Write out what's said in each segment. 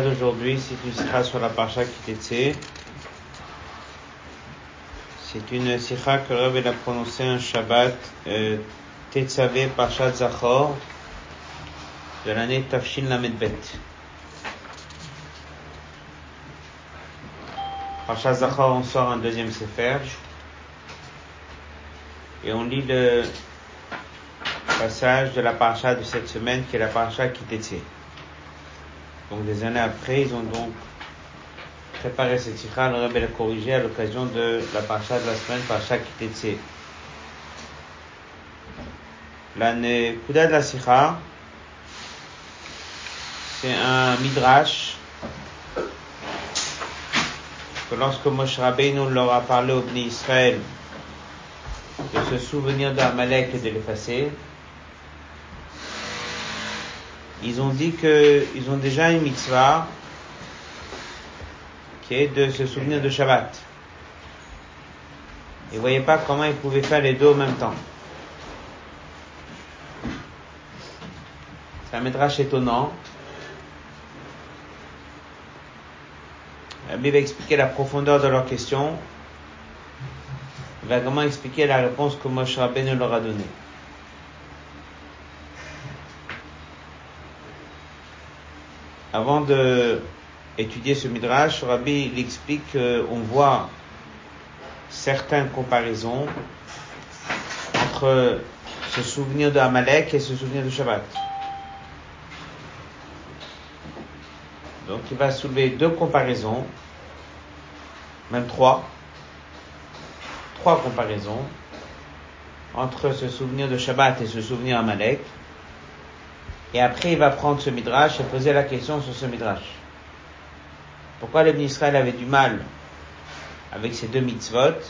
d'aujourd'hui, c'est une sikha sur la parcha Kitetse. C'est une sikha que Rabbi a prononcée un Shabbat, euh, Tetzavé Parchat Zachor, de l'année Tafshin Lamedbet. Parchat Zachor, on sort un deuxième Sefer. Et on lit le passage de la parcha de cette semaine qui est la parcha Kitetse. Donc des années après, ils ont donc préparé cette sikha, le Rebbe l'a corrigé à l'occasion de la parcha de la semaine, parcha Kitetse. La Nekuda de la sikha, c'est un midrash que lorsque Moshe Rabbeinu leur a parlé au Bnei Israël de se souvenir d'Amalek et de l'effacer, ils ont dit qu'ils ont déjà une mitzvah qui est de se souvenir de Shabbat. Ils ne voyaient pas comment ils pouvaient faire les deux en même temps. C'est un métrage étonnant. La Bible va expliquer la profondeur de leur question. Il va également expliquer la réponse que Moshe Rabbeinu leur a donnée. Avant de étudier ce midrash, Rabbi il explique qu'on voit certaines comparaisons entre ce souvenir de Amalek et ce souvenir de Shabbat. Donc il va soulever deux comparaisons, même trois, trois comparaisons entre ce souvenir de Shabbat et ce souvenir Amalek. Et après, il va prendre ce midrash et poser la question sur ce midrash. Pourquoi les Israël avait du mal avec ces deux mitzvot?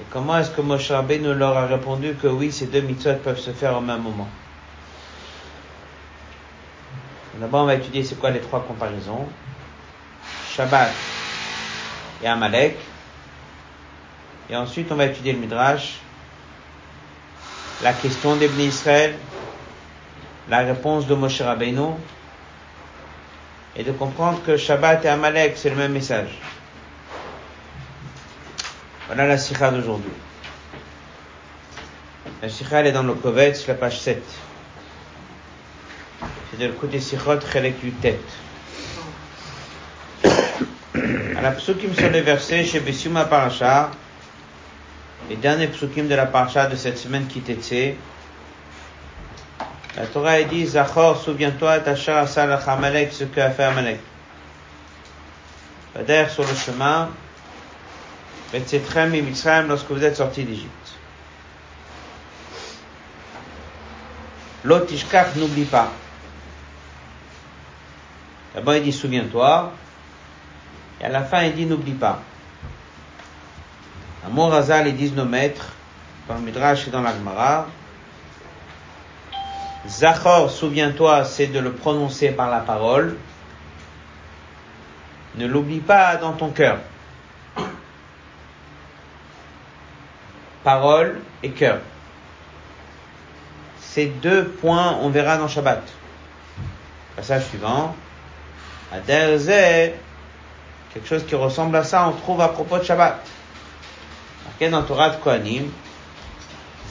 Et comment est-ce que Moshe Rabbeinu leur a répondu que oui, ces deux mitzvot peuvent se faire au même moment? D'abord, on va étudier c'est quoi les trois comparaisons. Shabbat et Amalek. Et ensuite, on va étudier le midrash, la question des Israël, la réponse de Moshe Rabbeinu et de comprendre que Shabbat et Amalek, c'est le même message. Voilà la sikha d'aujourd'hui. La sikha, elle est dans le Kovetz, la page 7. C'est le côté sikhot, chelek du tête. À la psukim sur les versets, chez Bessuma Parasha, les derniers psukim de la parasha de cette semaine qui était la Torah est dit, Zachor, souviens-toi, Tachar Asalach Amalek, ce qu'a fait Amalek. D'ailleurs, sur le chemin, Betzetrem et Mitzrayim, lorsque vous êtes sortis d'Égypte. L'Otishkach n'oublie pas. D'abord, il dit, souviens-toi. Et à la fin, il dit, n'oublie pas. À Morazal, ils disent nos maîtres, dans le Midrash et dans l'Agmara, Zachor, souviens-toi, c'est de le prononcer par la parole. Ne l'oublie pas dans ton cœur. Parole et cœur. Ces deux points, on verra dans Shabbat. Passage suivant. À Derze, quelque chose qui ressemble à ça, on trouve à propos de Shabbat. Marqué dans Torah de Kohanim.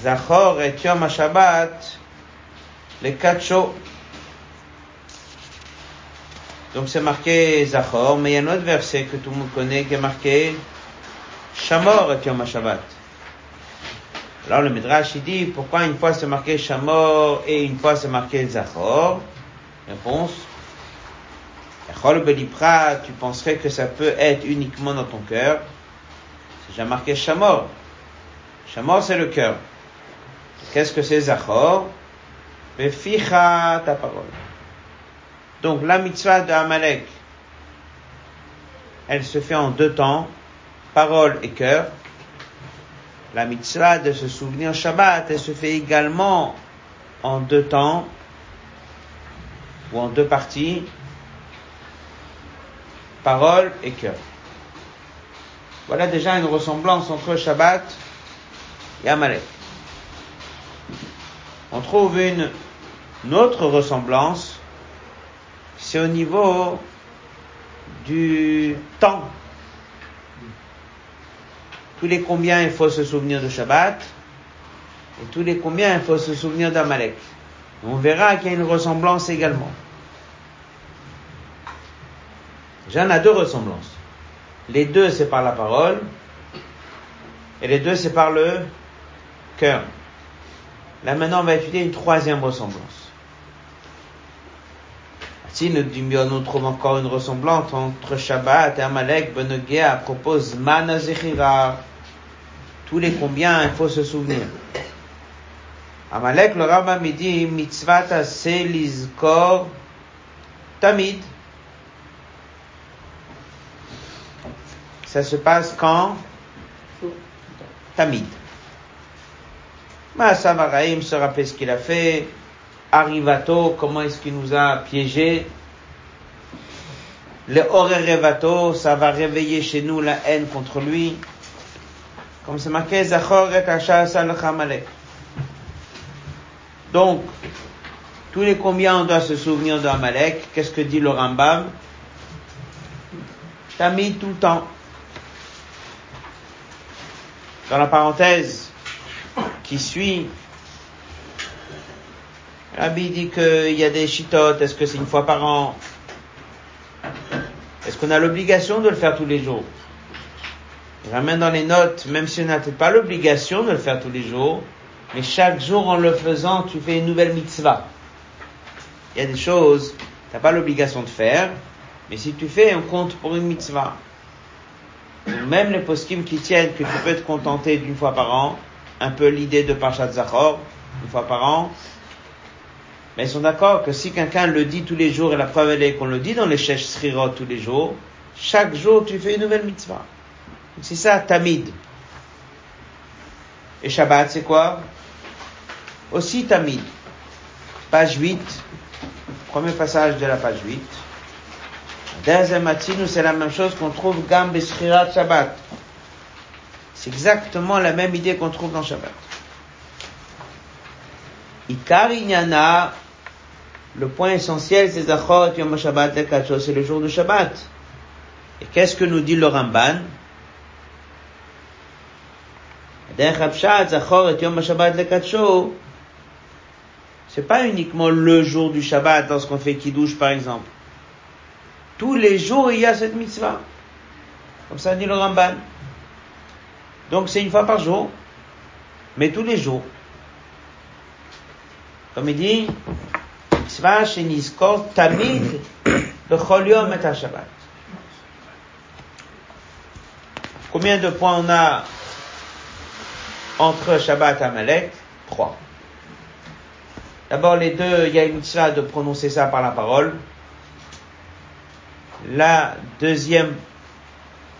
Zachor et Yom Shabbat les quatre. Donc c'est marqué Zachor, mais il y a un autre verset que tout le monde connaît qui est marqué Shamor et Yom Shabbat. Alors le Midrash il dit pourquoi une fois c'est marqué Shamor et une fois c'est marqué Zachor? Réponse Belipra, tu penserais que ça peut être uniquement dans ton cœur? C'est déjà marqué Shamor. Shamor c'est le cœur. Qu'est-ce que c'est Zachor? Ficha ta parole. Donc la mitzvah de Amalek, elle se fait en deux temps, parole et cœur. La mitzvah de se souvenir Shabbat, elle se fait également en deux temps, ou en deux parties, parole et cœur. Voilà déjà une ressemblance entre Shabbat et Amalek. On trouve une, autre ressemblance c'est au niveau du temps. Tous les combien il faut se souvenir de Shabbat, et tous les combien il faut se souvenir d'Amalek. On verra qu'il y a une ressemblance également. J'en ai deux ressemblances. Les deux, c'est par la parole, et les deux, c'est par le cœur. Là maintenant, on va étudier une troisième ressemblance. Si nous, trouvons encore une ressemblance entre Shabbat et Amalek, Benogea propose Mana Tous les combien, il faut se souvenir. Amalek, le rabbin me dit, mitzvata selizkor tamid. Ça se passe quand? Tamid. Maasavaraim se rappelle ce qu'il a fait. Arrivato, comment est-ce qu'il nous a piégés? Le Orerevato, ça va réveiller chez nous la haine contre lui. Comme. Donc, tous les combien on doit se souvenir d'Amalek Qu'est-ce que dit le Rambam? T'as mis tout le temps. Dans la parenthèse qui suit, Rabbi dit qu'il y a des chitotes, est-ce que c'est une fois par an? Est-ce qu'on a l'obligation de le faire tous les jours? Il ramène dans les notes, même si on n'a pas l'obligation de le faire tous les jours, mais chaque jour en le faisant, tu fais une nouvelle mitzvah. Il y a des choses, tu n'as pas l'obligation de faire, mais si tu fais, on compte pour une mitzvah. même les poskim qui tiennent que tu peux te contenter d'une fois par an, un peu l'idée de Parashat Zachor, une fois par an, mais ils sont d'accord que si quelqu'un le dit tous les jours, et la preuve est qu'on le dit dans les Shesh Srirot tous les jours, chaque jour tu fais une nouvelle mitzvah. C'est ça, Tamid. Et Shabbat, c'est quoi? Aussi Tamid. Page 8, premier passage de la page 8. Deuxième matin, c'est la même chose qu'on trouve Gam Beshirat Shabbat. C'est exactement la même idée qu'on trouve dans Shabbat. Ikar Inyana, le point essentiel, c'est Zachor Yom Shabbat c'est le jour de Shabbat. Et qu'est-ce que nous dit le Ramban? C'est pas uniquement le jour du Shabbat lorsqu'on fait Kiddush par exemple. Tous les jours il y a cette mitzvah. Comme ça dit le Ramban. Donc c'est une fois par jour, mais tous les jours. Comme il dit, mitzvah sheniskor tamid bechol yom et Shabbat. Combien de points on a entre Shabbat et Amalek? Trois. D'abord, les deux, il y a une mitzvah de prononcer ça par la parole. La deuxième,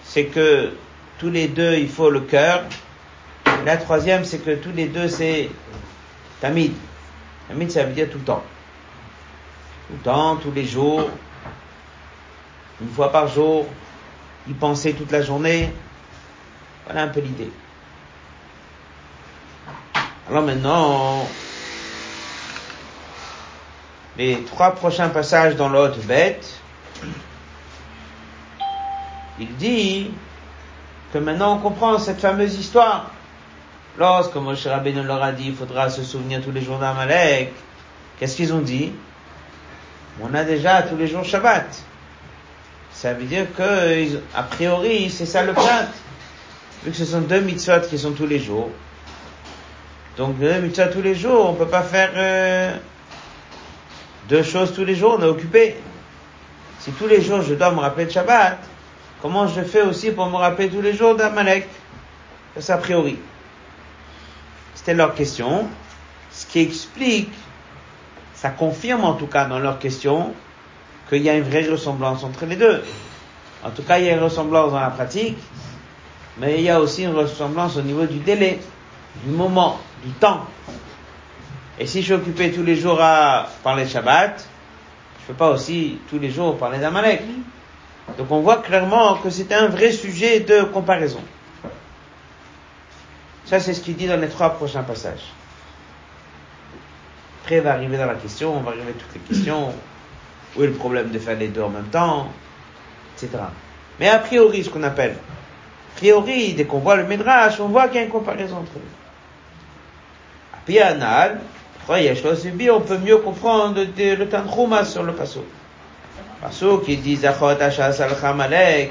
c'est que tous les deux, il faut le cœur. La troisième, c'est que tous les deux, c'est tamid. Tamid, ça veut dire tout le temps. Tout le temps, tous les jours, une fois par jour, y penser toute la journée. Voilà un peu l'idée. Alors maintenant, les trois prochains passages dans l'autre bête, il dit que maintenant on comprend cette fameuse histoire. Lorsque Moshe Rabbeinu leur a dit, il faudra se souvenir tous les jours d'Amalek, qu'est-ce qu'ils ont dit? On a déjà tous les jours Shabbat. Ça veut dire que, a priori, c'est ça le plat. Vu que ce sont deux mitzvot qui sont tous les jours. Donc deux mitzvot tous les jours, on peut pas faire euh, deux choses tous les jours, on est occupé. Si tous les jours je dois me rappeler de Shabbat, comment je fais aussi pour me rappeler tous les jours d'Amalek? C'est a priori. C'était leur question. Ce qui explique, ça confirme en tout cas dans leur question, qu'il y a une vraie ressemblance entre les deux. En tout cas, il y a une ressemblance dans la pratique, mais il y a aussi une ressemblance au niveau du délai, du moment, du temps. Et si je suis occupé tous les jours à parler de Shabbat, je peux pas aussi tous les jours parler d'Amalek. Donc on voit clairement que c'est un vrai sujet de comparaison. Ça, c'est ce qu'il dit dans les trois prochains passages. Après, on va arriver dans la question, on va arriver à toutes les questions. Où est le problème de faire les deux en même temps Etc. Mais a priori, ce qu'on appelle, a priori, dès qu'on voit le Midrash, on voit qu'il y a une comparaison entre eux. A Pianal, on peut mieux comprendre le Tanchuma sur le Passo. Passo qui dit Zachot Ashas al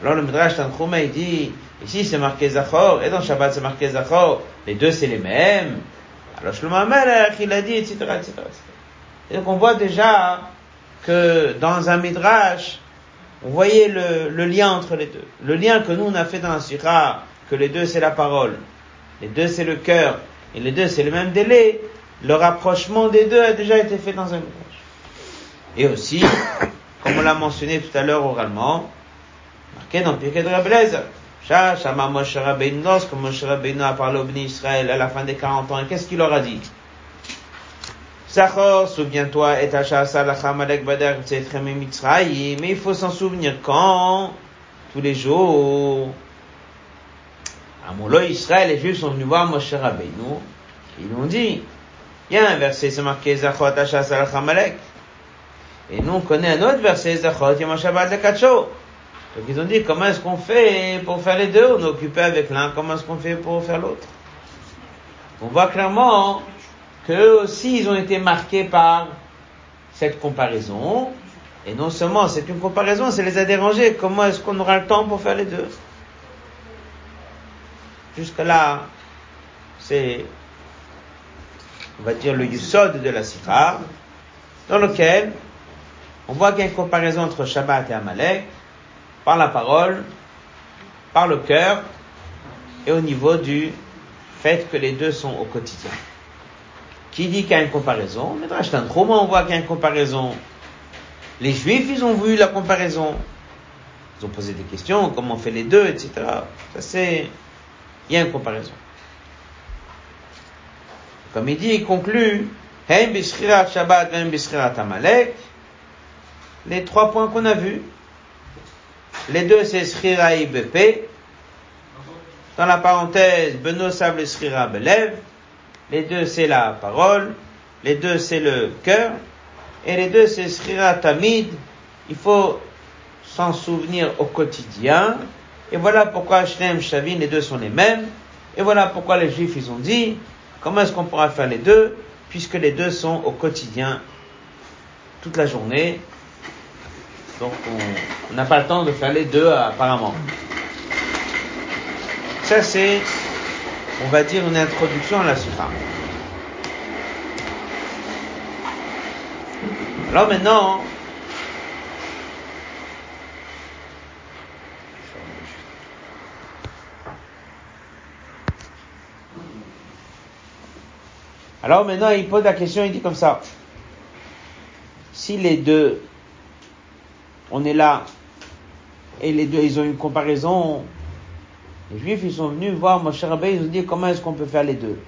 Alors le Midrash Tanchuma il dit, ici c'est marqué Zachor, et dans Shabbat c'est marqué Zachor, les deux c'est les mêmes. Alors Shlomo Amelech il a dit, etc., etc., Et donc on voit déjà que dans un Midrash, on voyait le, le, lien entre les deux. Le lien que nous on a fait dans la Sira, que les deux c'est la parole, les deux c'est le cœur, et les deux c'est le même délai, le rapprochement des deux a déjà été fait dans un Midrash. Et aussi, comme on l'a mentionné tout à l'heure oralement, marqué dans Pirkei de Rabelez, Shama Moshe Rabbeinu, lorsque Moshe Rabbeinu a parlé au Bnei Israël à la fin des 40 ans, qu'est-ce qu'il leur a dit? Sachor, souviens-toi, et Bader mais il faut s'en souvenir quand? Tous les jours. À Molo Israël, les Juifs sont venus voir Moshe Rabbeinu, ils lui ont dit, il y a un verset, c'est marqué Zachot Hachas Amalek. Et nous, on connaît un autre verset, Zachot Yom Shabbat Lekacho. Donc ils ont dit, comment est-ce qu'on fait pour faire les deux? On est occupé avec l'un, comment est-ce qu'on fait pour faire l'autre? On voit clairement qu'eux aussi, ils ont été marqués par cette comparaison. Et non seulement c'est une comparaison, ça les a dérangés. Comment est-ce qu'on aura le temps pour faire les deux? Jusque là, c'est, on va dire, le yusod de la sikha, dans lequel on voit qu'il y a une comparaison entre Shabbat et Amalek par la parole, par le cœur et au niveau du fait que les deux sont au quotidien. Qui dit qu'il y a une comparaison? Midrash Tanchuma, on voit qu'il y a une comparaison. Les Juifs, ils ont vu la comparaison. Ils ont posé des questions, comment on fait les deux, etc. Ça c'est, il y a une comparaison. Comme il dit, il conclut, Shabbat, Amalek, les trois points qu'on a vus. Les deux, c'est Srira BP. Dans la parenthèse, Beno Sable Srira Belev. Les deux, c'est la parole. Les deux, c'est le cœur. Et les deux, c'est Srira Tamid. Il faut s'en souvenir au quotidien. Et voilà pourquoi Shem Shavin, les deux sont les mêmes. Et voilà pourquoi les Juifs, ils ont dit, comment est-ce qu'on pourra faire les deux, puisque les deux sont au quotidien, toute la journée, donc on n'a pas le temps de faire les deux apparemment. Ça c'est, on va dire, une introduction à la Sukha. Alors maintenant, alors maintenant il pose la question, il dit comme ça. Si les deux on est là, et les deux, ils ont une comparaison. Les Juifs, ils sont venus voir Moshe Rabbeinu, ils ont dit comment est-ce qu'on peut faire les deux?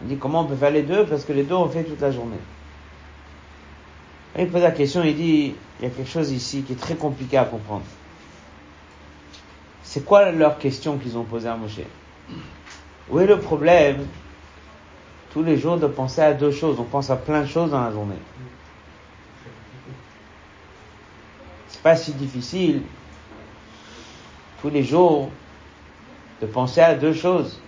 On dit comment on peut faire les deux? Parce que les deux on fait toute la journée. il pose la question, il dit il y a quelque chose ici qui est très compliqué à comprendre. C'est quoi leur question qu'ils ont posée à Moshe? Où est le problème tous les jours de penser à deux choses? On pense à plein de choses dans la journée. Pas si difficile tous les jours de penser à deux choses.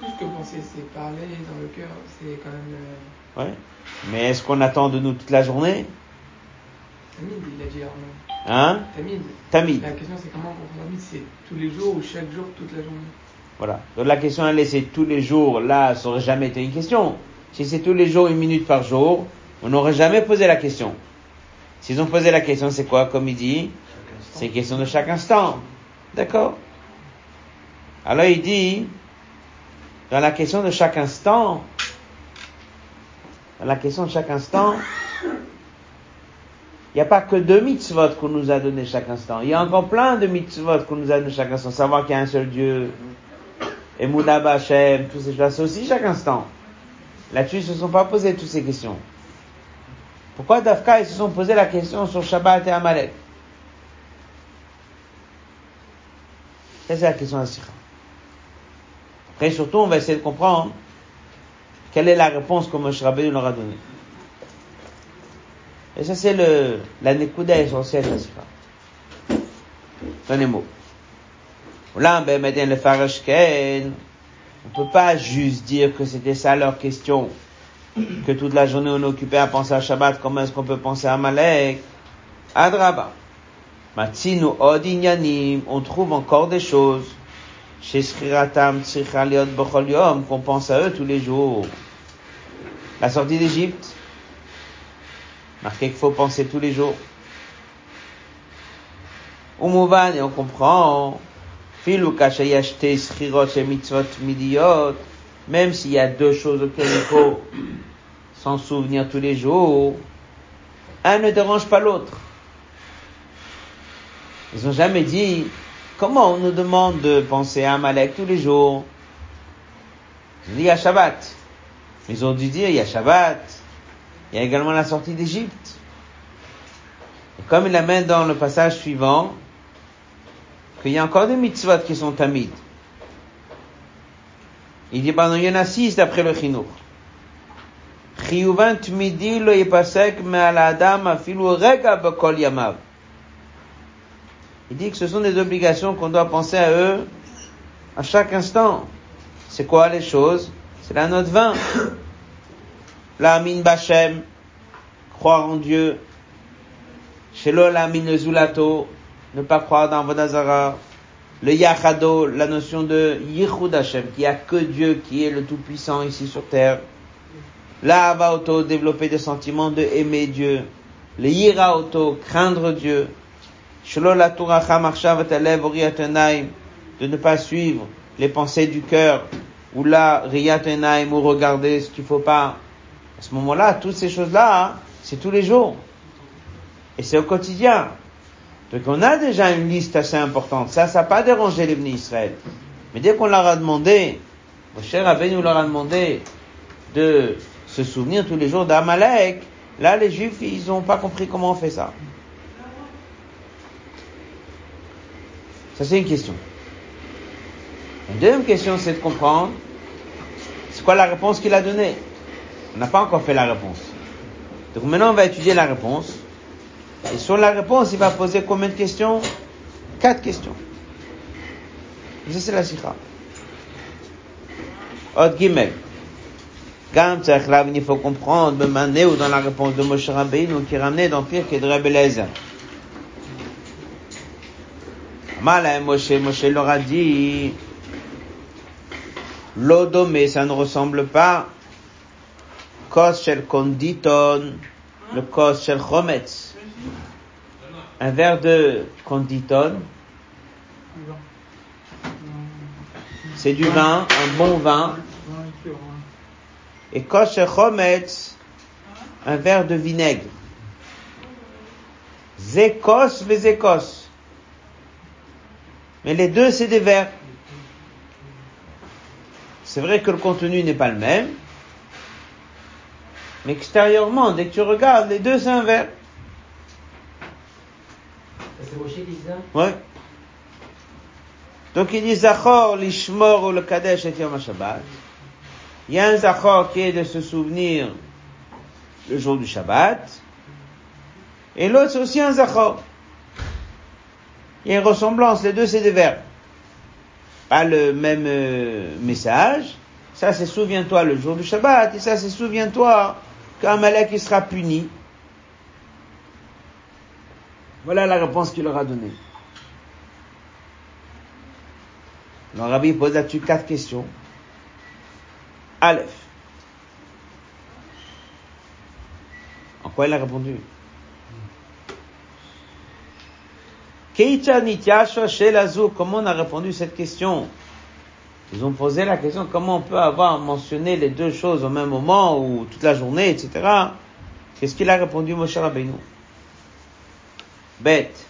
Ce que penser, c'est parler dans le cœur, c'est quand même. Euh... Ouais. Mais est-ce qu'on attend de nous toute la journée? Tamid, il a dit Hein? Tamid. Tamid. La question, c'est comment on Tamid C'est tous les jours ou chaque jour, toute la journée Voilà. Donc la question, elle est c'est tous les jours. Là, ça aurait jamais été une question. Si c'est tous les jours, une minute par jour, on n'aurait jamais posé la question. S'ils ont posé la question, c'est quoi, comme il dit? C'est une question de chaque instant. D'accord? Alors il dit, dans la question de chaque instant, dans la question de chaque instant, il n'y a pas que deux mitzvot qu'on nous a donné chaque instant. Il y a encore plein de mitzvot qu'on nous a donné chaque instant. Savoir qu'il y a un seul Dieu, et Moudab Hashem, tous ces choses, aussi chaque instant. Là-dessus, ils ne se sont pas posés toutes ces questions. Pourquoi Dafka, ils se sont posé la question sur Shabbat et Amalek c'est la question de Sikha. Après, surtout, on va essayer de comprendre quelle est la réponse que Moshe Rabbeinu leur a donnée. Et ça, c'est le, la nekuda essentielle de sikha. Mots. Là, ben, on peut pas juste dire que c'était ça leur question, que toute la journée on est occupé à penser à Shabbat, comment est-ce qu'on peut penser à Malek? Adraba. Matsinu odinyanim, on trouve encore des choses. Chez Sriratam Yom, qu'on pense à eux tous les jours. La sortie d'Égypte. Marqué qu'il faut penser tous les jours. Umuvan, et on comprend. Filu kashayashte Srirot et Mitzvot Midiot. Même s'il y a deux choses auxquelles il faut s'en souvenir tous les jours. Un ne dérange pas l'autre. Ils ont jamais dit, comment on nous demande de penser à Amalek tous les jours? Ils dit, il y a Shabbat. Ils ont dû dire, il y a Shabbat. Il y a également la sortie d'Égypte. Et comme il amène dans le passage suivant, qu'il y a encore des mitzvot qui sont tamides. Il dit, ben, il y en a six d'après le chinour. Chiyuvan tmidi lo yipasek me'al adam afilu rega bekol yamav. Il dit que ce sont des obligations qu'on doit penser à eux à chaque instant. C'est quoi les choses? C'est la note 20. La amine bachem. Croire en Dieu. Shelo la amine zulato. Ne pas croire dans vos Vodazara. Le yachado, la notion de yichud Hashem, qu'il n'y a que Dieu qui est le tout-puissant ici sur terre. La auto, développer des sentiments de aimer Dieu. Le yira craindre Dieu de ne pas suivre les pensées du cœur, ou là, riyatenaim, ou regarder ce qu'il faut pas. À ce moment-là, toutes ces choses-là, hein, c'est tous les jours. Et c'est au quotidien. Donc on a déjà une liste assez importante. Ça, ça n'a pas dérangé les venus Israël. Mais dès qu'on leur a demandé, cher Rabbeinu leur a demandé de se souvenir tous les jours d'Amalek, là, les Juifs, ils n'ont pas compris comment on fait ça. Ça, c'est une question. La deuxième question, c'est de comprendre c'est quoi la réponse qu'il a donnée? On n'a pas encore fait la réponse. Donc maintenant, on va étudier la réponse. Et sur la réponse, il va poser combien de questions? Quatre questions. Et c'est la sikha. Od Gimel. Gam il faut comprendre, ou dans la réponse de Moshe Rabbeinu, qui ramenait dans Pire qui est de Rebbe Mal Moshe, Moshe leur a dit, l'odomé, ça ne ressemble pas, kos shel konditon, le kos shel chometz. Un verre de konditon, c'est du vin, un bon vin. Et kos shel chometz, un verre de vinaigre. Zekos, écos. Mais les deux, c'est des verres. C'est vrai que le contenu n'est pas le même. Mais extérieurement, dès que tu regardes, les deux, c'est un verre. Ouais. Donc il dit Zachor, l'Ishmor ou le Kadesh et Yom Shabbat. Il y a un Zachor qui est de se souvenir le jour du Shabbat. Et l'autre, c'est aussi un Zachor. Il y a une ressemblance, les deux c'est des verbes. Pas le même euh, message. Ça c'est souviens-toi le jour du Shabbat, et ça c'est souviens-toi qu'un malek sera puni. Voilà la réponse qu'il leur a donnée. Le rabbi pose là-dessus quatre questions. Aleph. En quoi il a répondu? Comment on a répondu cette question? Ils ont posé la question comment on peut avoir mentionné les deux choses au même moment ou toute la journée, etc. Qu'est-ce qu'il a répondu Moshe Rabbeinu? Bête.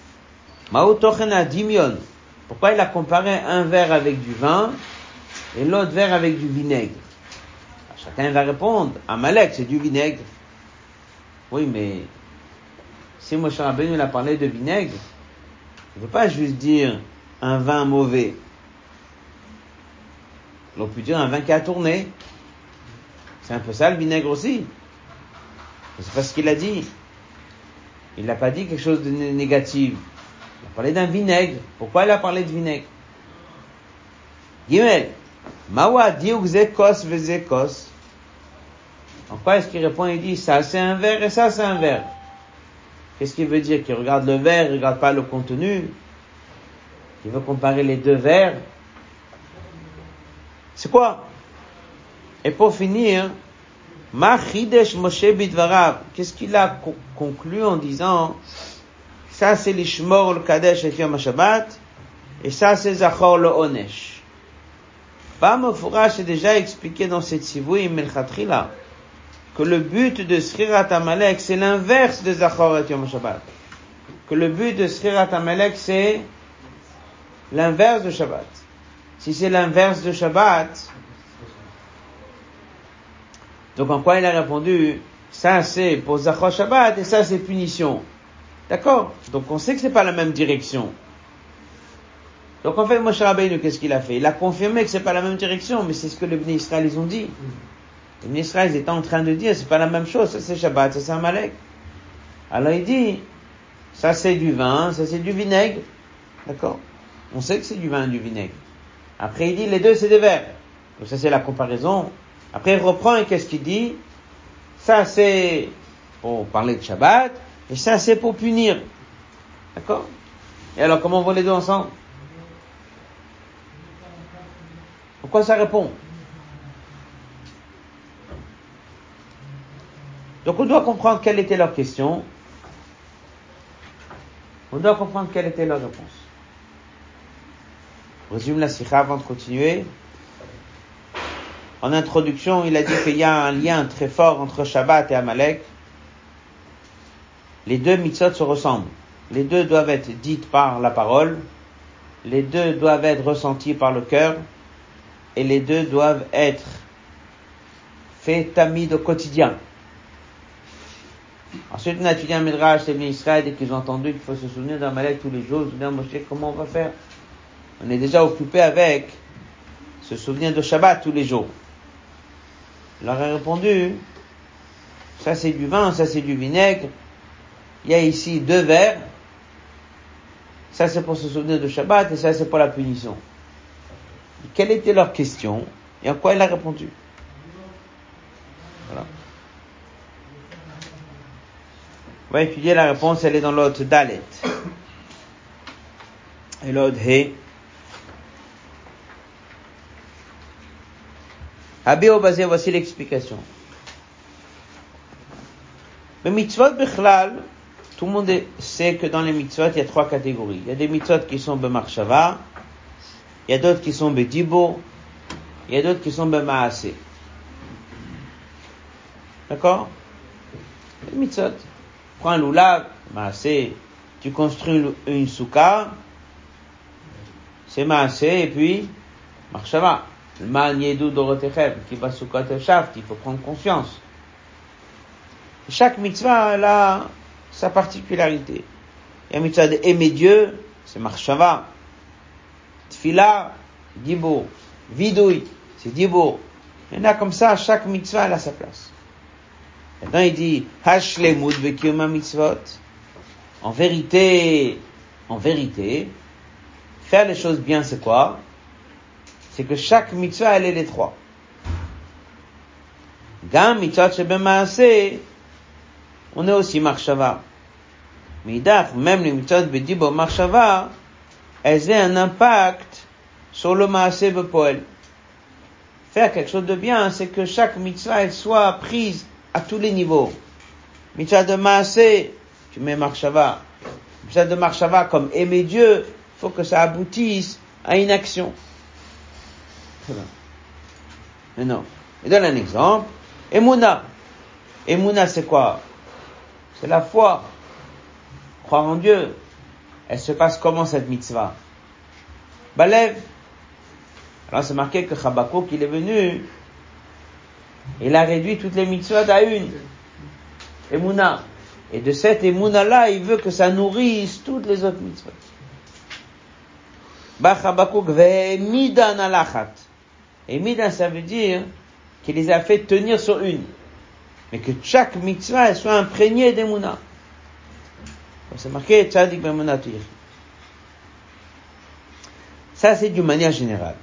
a dimion. Pourquoi il a comparé un verre avec du vin et l'autre verre avec du vinaigre? Chacun va répondre. Amalek, c'est du vinaigre. Oui, mais si Moshe Rabbeinu a parlé de vinaigre, on ne peut pas juste dire un vin mauvais. On peut dire un vin qui a tourné. C'est un peu ça le vinaigre aussi. C'est pas ce qu'il a dit. Il n'a pas dit quelque chose de négatif. Il a parlé d'un vinaigre. Pourquoi il a parlé de vinaigre? Gimel. Mawa kos vezekos. En quoi est-ce qu'il répond? Il dit ça c'est un verre et ça c'est un verre. Qu'est-ce qu'il veut dire? Qu'il regarde le verre, il regarde pas le contenu. Il veut comparer les deux verres. C'est quoi? Et pour finir, Ma Moshe Bidvarav, qu'est-ce qu'il a conclu en disant ça c'est l'ishmor le kadesh et yom Shabbat et ça c'est zachor le onesh. Bamofurash est déjà expliqué dans cette sivoui melchatrila que le but de Srirat Amalek c'est l'inverse de zachor et yom Shabbat. Que le but de Srirat Amalek c'est l'inverse de Shabbat. Si c'est l'inverse de Shabbat, donc en quoi il a répondu, ça c'est pour Zachor Shabbat et ça c'est punition. D'accord? Donc on sait que c'est pas la même direction. Donc en fait, Moshe Rabbeinu, qu'est-ce qu'il a fait? Il a confirmé que c'est pas la même direction, mais c'est ce que les Bnei Israël ils ont dit. Les Bnei Israël étaient en train de dire, c'est pas la même chose, ça c'est Shabbat, ça c'est Amalek. Alors il dit, ça c'est du vin, ça c'est du vinaigre. D'accord? On sait que c'est du vin et du vinaigre. Après il dit, les deux c'est des verres. Donc ça c'est la comparaison après, il reprend et qu'est-ce qu'il dit? Ça, c'est pour parler de Shabbat, et ça, c'est pour punir. D'accord? Et alors, comment on voit les deux ensemble? Pourquoi ça répond? Donc, on doit comprendre quelle était leur question. On doit comprendre quelle était leur réponse. On résume la sikha avant de continuer. En introduction, il a dit qu'il y a un lien très fort entre Shabbat et Amalek. Les deux mitzvot se ressemblent. Les deux doivent être dites par la parole. Les deux doivent être ressentis par le cœur. Et les deux doivent être faits tamis au quotidien. Ensuite, on a étudié un Midrash, c'est Israël, et qu'ils ont entendu qu'il faut se souvenir d'Amalek tous les jours. Ils se disent, comment on va faire? On est déjà occupé avec se souvenir de Shabbat tous les jours. Il leur a répondu, ça c'est du vin, ça c'est du vinaigre. Il y a ici deux verres. Ça c'est pour se souvenir de Shabbat et ça c'est pour la punition. quelle était leur question et en quoi il a répondu? On va étudier la réponse, elle est dans l'autre Dalet. Et l'autre He. Habio basé, voici l'explication. Le mitzvot bichlal, tout le monde sait que dans les mitzvot, il y a trois catégories. Il y a des mitzvot qui sont b'marshava, il y a d'autres qui sont b'dibo, il y a d'autres qui sont b'maase. D'accord? Les mitzvot. Prends un loulav, maase, tu construis une souka, c'est maase, et puis, marshava. Man dorotechem, qui va sous il faut prendre conscience. Chaque mitzvah, a sa particularité. Il y a un mitzvah d'aimer Dieu, c'est marshava. Tfila, dibo. Vidouille, c'est dibo. Il y en a comme ça, chaque mitzvah, a sa place. Maintenant, il dit, hashlemut vekiyuma mitzvot. En vérité, en vérité, faire les choses bien, c'est quoi? C'est que chaque mitzvah, elle est les trois. Gam mitzvah on est aussi marshava. Midach, même les mitzvot bedibo marshava, elles ont un impact sur le maase bepoel. Faire quelque chose de bien, c'est que chaque mitzvah, elle soit prise à tous les niveaux. Mitzvah de maase, tu mets marshava. Mitzvah de marshava, comme aimer Dieu, faut que ça aboutisse à une action. Maintenant, il donne un exemple. Emouna. Emouna, c'est quoi? C'est la foi. Croire en Dieu. Elle se passe comment cette mitzvah? Balev. Alors c'est marqué que Chabako, qu'il est venu, il a réduit toutes les mitzvahs à une. Emouna. Et de cette Emouna-là, il veut que ça nourrisse toutes les autres mitzvahs. Ba Chabakuk midan alachat. Et Mida, ça veut dire qu'il les a fait tenir sur une. Mais que chaque mitzvah soit imprégnée d'Emouna. Comme c'est marqué, Tzadik Bemonatir. Ça, c'est d'une manière générale.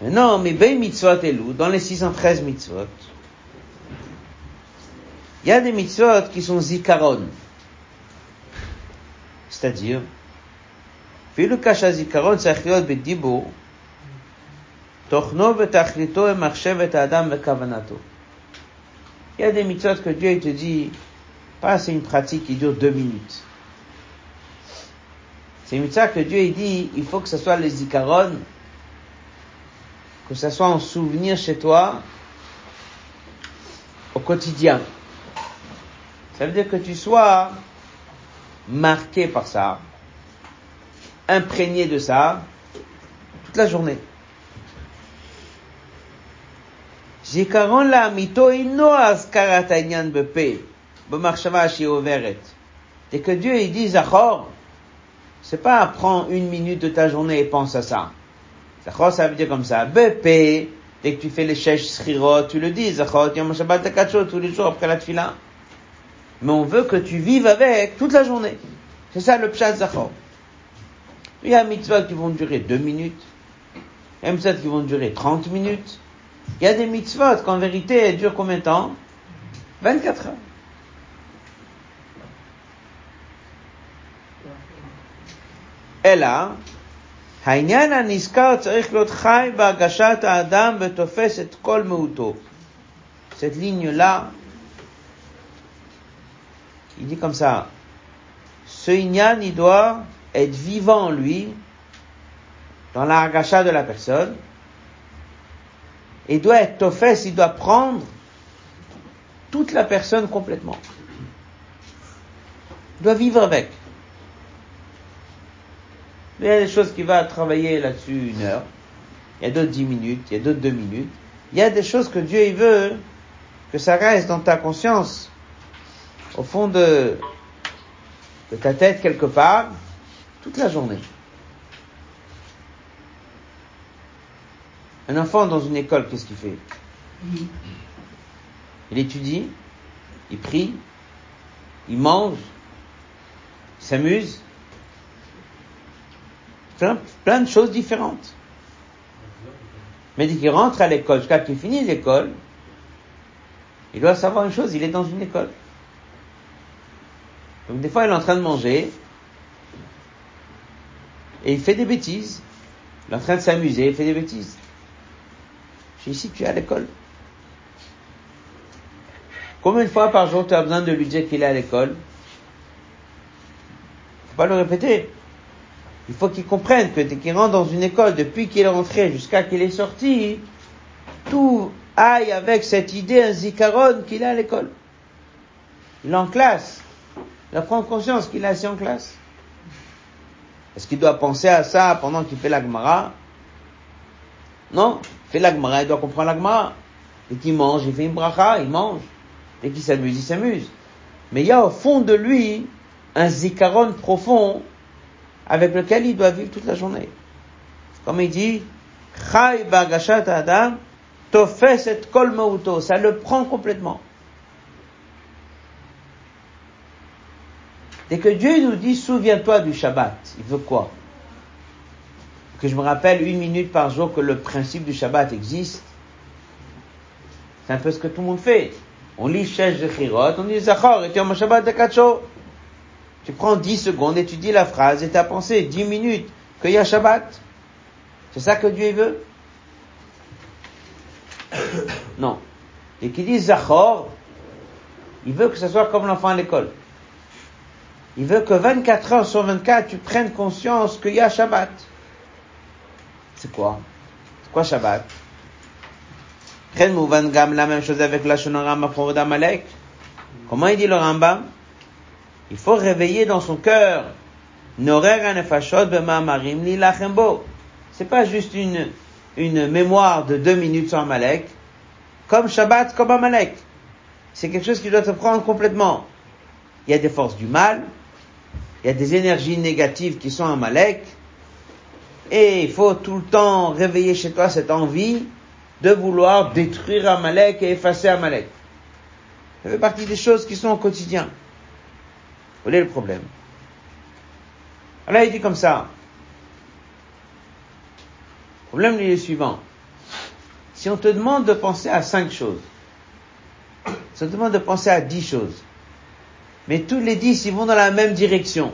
Maintenant, mais Ben Mitzvot et dans les 613 mitzvot, il y a des mitzvot qui sont zikaron. C'est-à-dire, Filukasha zikaron, c'est il y a des mitzvot que Dieu te dit, pas c'est une pratique qui dure deux minutes. C'est une mitzvah que Dieu dit, il faut que ce soit les zikaron, que ce soit en souvenir chez toi, au quotidien. Ça veut dire que tu sois marqué par ça, imprégné de ça, toute la journée. זיכרון לאמיתו אינו הזכרת העניין בפה, במחשבה שהיא עוברת. Dès que Dieu il dit Zachor, c'est pas prends une minute de ta journée et pense à ça. Zachor, ça veut dire comme ça. Bepé, dès que tu fais les shesh srirot, tu le dis. Zachor, yom shabbat takachot, tous les jours après la tefila. Mais on veut que tu vives avec toute la journée. C'est ça le pshat Zachor. Il y a des mitzvahs qui vont durer deux minutes. Il y a des mitzvahs qui vont durer 30 minutes. Il y a des mitzvahs qu'en vérité, elles durent combien de temps 24 heures. אלא, העניין הנזכר צריך להיות חי בהגשת האדם ותופס את כל מהותו. Cette ligne-là, il dit comme ça, ce inyan, il doit être vivant en lui, dans la agacha de la personne, et doit être tofes, il doit prendre toute la personne complètement. Il doit vivre avec. Il y a des choses qui va travailler là-dessus une heure, il y a d'autres dix minutes, il y a d'autres deux minutes. Il y a des choses que Dieu il veut que ça reste dans ta conscience, au fond de ta tête quelque part, toute la journée. Un enfant dans une école, qu'est-ce qu'il fait? Il étudie, il prie, il mange, il s'amuse, plein, plein de choses différentes. Mais dès qu'il rentre à l'école, jusqu'à qu'il finisse l'école, il doit savoir une chose, il est dans une école. Donc des fois, il est en train de manger, et il fait des bêtises. Il est en train de s'amuser, il fait des bêtises. Je dis, ici, tu es à l'école. Combien de fois par jour tu as besoin de lui dire qu'il est à l'école? Faut pas le répéter. Il faut qu'il comprenne que dès qu'il rentre dans une école, depuis qu'il est rentré jusqu'à qu'il est sorti, tout aille avec cette idée, un zikaron qu'il est à l'école. Il est en classe. Il prend conscience qu'il est assis en classe. Est-ce qu'il doit penser à ça pendant qu'il fait la Non, il fait la Gemara, il doit comprendre la Gemara. Et qu'il mange, il fait une bracha, il mange. Et qu'il s'amuse, il s'amuse. Mais il y a au fond de lui un zikaron profond avec lequel il doit vivre toute la journée. Comme il dit, Chai bagashat adam, tofes et kol ça le prend complètement. Dès que Dieu nous dit souviens-toi du Shabbat, il veut quoi? Je me rappelle une minute par jour que le principe du Shabbat existe. C'est un peu ce que tout le monde fait. On lit Shesh de Chirot, on dit Zachor, et tu as Shabbat de Kacho. Tu prends 10 secondes et tu dis la phrase et tu as pensé 10 minutes qu'il y a Shabbat. C'est ça que Dieu veut? Non. Et qui dit Zachor, il veut que ce soit comme l'enfant à l'école. Il veut que 24 heures sur 24, tu prennes conscience qu'il y a Shabbat. C'est quoi? C'est quoi Shabbat? La même chose avec la pour d'Amalek. Comment il dit le Rambam? Il faut réveiller dans son cœur. C'est pas juste une, une mémoire de deux minutes sur Amalek, comme Shabbat, comme Amalek. C'est quelque chose qui doit te prendre complètement. Il y a des forces du mal, il y a des énergies négatives qui sont Amalek, et il faut tout le temps réveiller chez toi cette envie de vouloir détruire Amalek et effacer Amalek. Ça fait partie des choses qui sont au quotidien. Quel est le problème? Alors il dit comme ça. Le problème est le suivant. Si on te demande de penser à cinq choses, si on te demande de penser à dix choses, mais tous les dix, ils vont dans la même direction,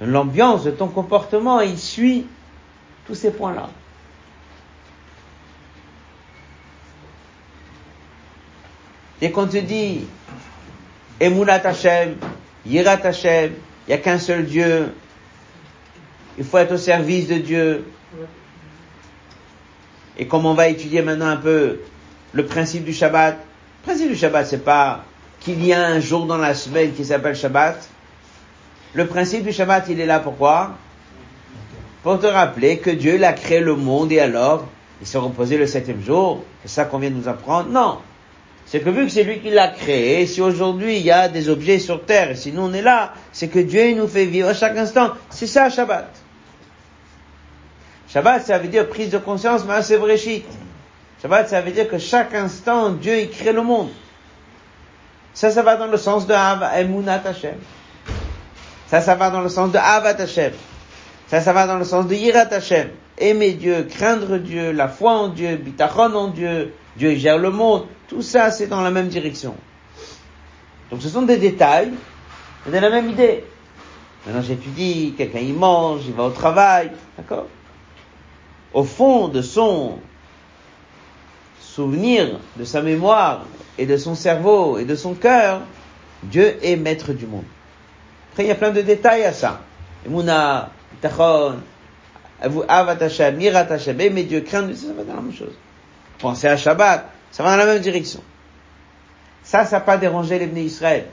l'ambiance de ton comportement, il suit tous ces points-là. Dès qu'on te dit Emunat Hashem, Yirat Hashem, il n'y a qu'un seul Dieu, il faut être au service de Dieu. Et comme on va étudier maintenant un peu le principe du Shabbat, le principe du Shabbat, c'est pas qu'il y a un jour dans la semaine qui s'appelle Shabbat. Le principe du Shabbat, il est là pourquoi? Pour te rappeler que Dieu a créé le monde et alors il s'est reposé le septième jour. C'est ça qu'on vient de nous apprendre Non c'est que vu que c'est lui qui l'a créé, si aujourd'hui il y a des objets sur terre, et si nous on est là, c'est que Dieu nous fait vivre à chaque instant. C'est ça Shabbat. Shabbat, ça veut dire prise de conscience, mais c'est vrai. Shabbat, ça veut dire que chaque instant, Dieu il crée le monde. Ça, ça va dans le sens de Emunat Hashem. Ça, ça va dans le sens de Avat Hashem. Ça, ça va dans le sens de Yirat Hashem. Aimer Dieu, craindre Dieu, la foi en Dieu, bitachon en Dieu, Dieu gère le monde. Tout ça, c'est dans la même direction. Donc ce sont des détails, mais de la même idée. Maintenant j'étudie, quelqu'un il mange, il va au travail, d'accord? Au fond de son souvenir, de sa mémoire, et de son cerveau, et de son cœur, Dieu est maître du monde. Il y a plein de détails à ça. Emouna, Tachon, Avat Hashem, Mirat Hashem, aimer Dieu, craindre, ça va dans la même chose. Penser à Shabbat, ça va dans la même direction. Ça, ça n'a pas dérangé les bénis Israël.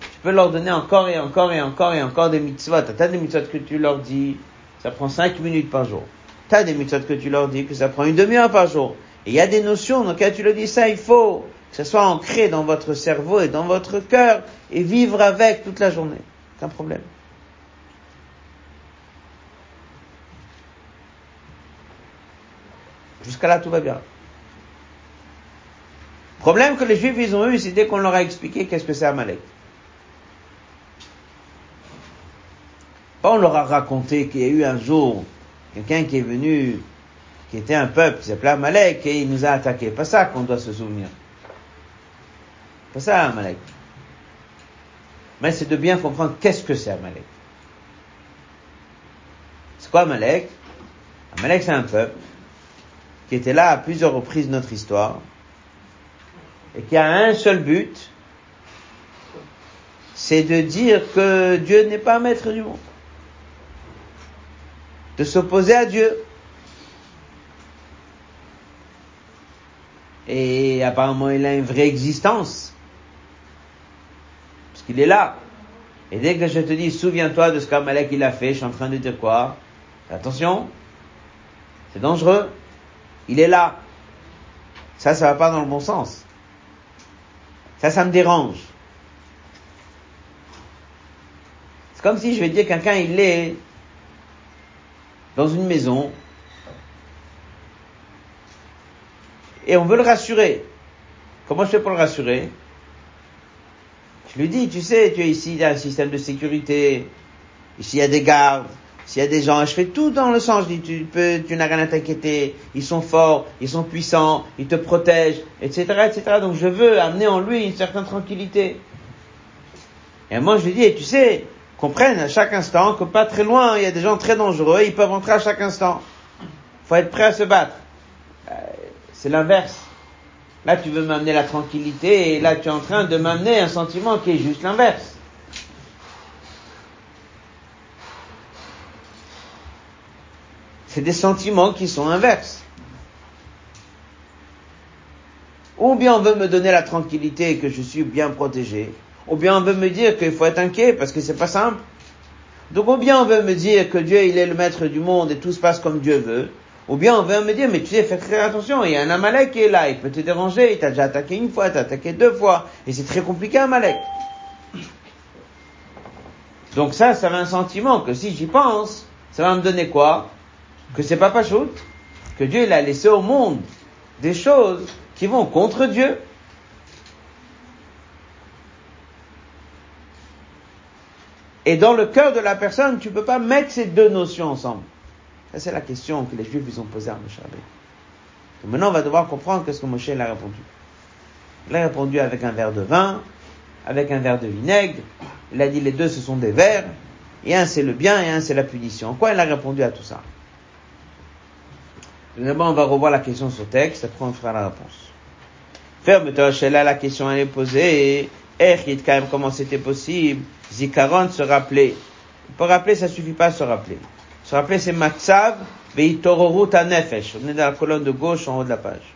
Tu peux leur donner encore et encore et encore et encore des mitzvot. T'as des mitzvot que tu leur dis, ça prend cinq minutes par jour. T'as des mitzvot que tu leur dis que ça prend une demi-heure par jour. Et il y a des notions dans lesquelles tu leur dis ça, il faut que ça soit ancré dans votre cerveau et dans votre cœur et vivre avec toute la journée. C'est un problème. Jusqu'à là, tout va bien. Problème que les Juifs, ont eu, c'est dès qu'on leur a expliqué qu'est-ce que c'est Amalek. On leur a raconté qu'il y a eu un jour quelqu'un qui est venu, qui était un peuple qui s'appelait Amalek et il nous a attaqué. Pas ça qu'on doit se souvenir. Pas ça Amalek. Mais c'est de bien comprendre qu'est-ce que c'est Amalek. C'est quoi Amalek Amalek c'est un peuple qui était là à plusieurs reprises de notre histoire et qui a un seul but, c'est de dire que Dieu n'est pas maître du monde. De s'opposer à Dieu. Et apparemment, il a une vraie existence. Qu'il est là. Et dès que je te dis, souviens-toi de ce qu'Amalek il a fait, je suis en train de dire quoi Attention, c'est dangereux. Il est là. Ça, ça va pas dans le bon sens. Ça, ça me dérange. C'est comme si je vais dire quelqu'un, il est dans une maison et on veut le rassurer. Comment je fais pour le rassurer? Je lui dis, tu sais, tu es ici, il y a un système de sécurité, ici il y a des gardes, s'il y a des gens, je fais tout dans le sens, je dis, tu peux, tu n'as rien à t'inquiéter, ils sont forts, ils sont puissants, ils te protègent, etc., etc. Donc je veux amener en lui une certaine tranquillité. Et moi je lui dis, et tu sais, comprenne à chaque instant que pas très loin, il y a des gens très dangereux, ils peuvent entrer à chaque instant. Faut être prêt à se battre. Euh, c'est l'inverse. Là, tu veux m'amener la tranquillité, et là, tu es en train de m'amener un sentiment qui est juste l'inverse. c'est des sentiments qui sont inverses. Ou bien on veut me donner la tranquillité que je suis bien protégé, ou bien on veut me dire qu'il faut être inquiet parce que c'est pas simple. Donc ou bien on veut me dire que Dieu il est le maître du monde et tout se passe comme Dieu veut, ou bien on vient me dire, mais tu sais, fais très attention, il y a un Amalek qui est là, il peut te déranger, il t'a déjà attaqué une fois, il t'a attaqué deux fois, et c'est très compliqué Amalek. Donc ça, ça a un sentiment que si j'y pense, ça va me donner quoi? Que c'est pas pachoute, que Dieu il a laissé au monde des choses qui vont contre Dieu. Et dans le cœur de la personne, tu ne peux pas mettre ces deux notions ensemble. C'est la question que les Juifs ils ont posée à Moshe Rabbeinu. Maintenant, on va devoir comprendre qu'est-ce que Moshe a répondu. Il a répondu avec un verre de vin, avec un verre de vinaigre. Il a dit les deux ce sont des verres. Et un c'est le bien et un c'est la punition. En quoi il a répondu à tout ça? D'abord, on va revoir la question sur texte, après on fera la réponse. Ferme là, la question elle est posée. Erchit, quand même, comment c'était possible? Zikaron se rappeler. Pour rappeler, ça suffit pas à se rappeler. Se rappeler, c'est Matzav Veitororut Nefesh. On est dans la colonne de gauche en haut de la page.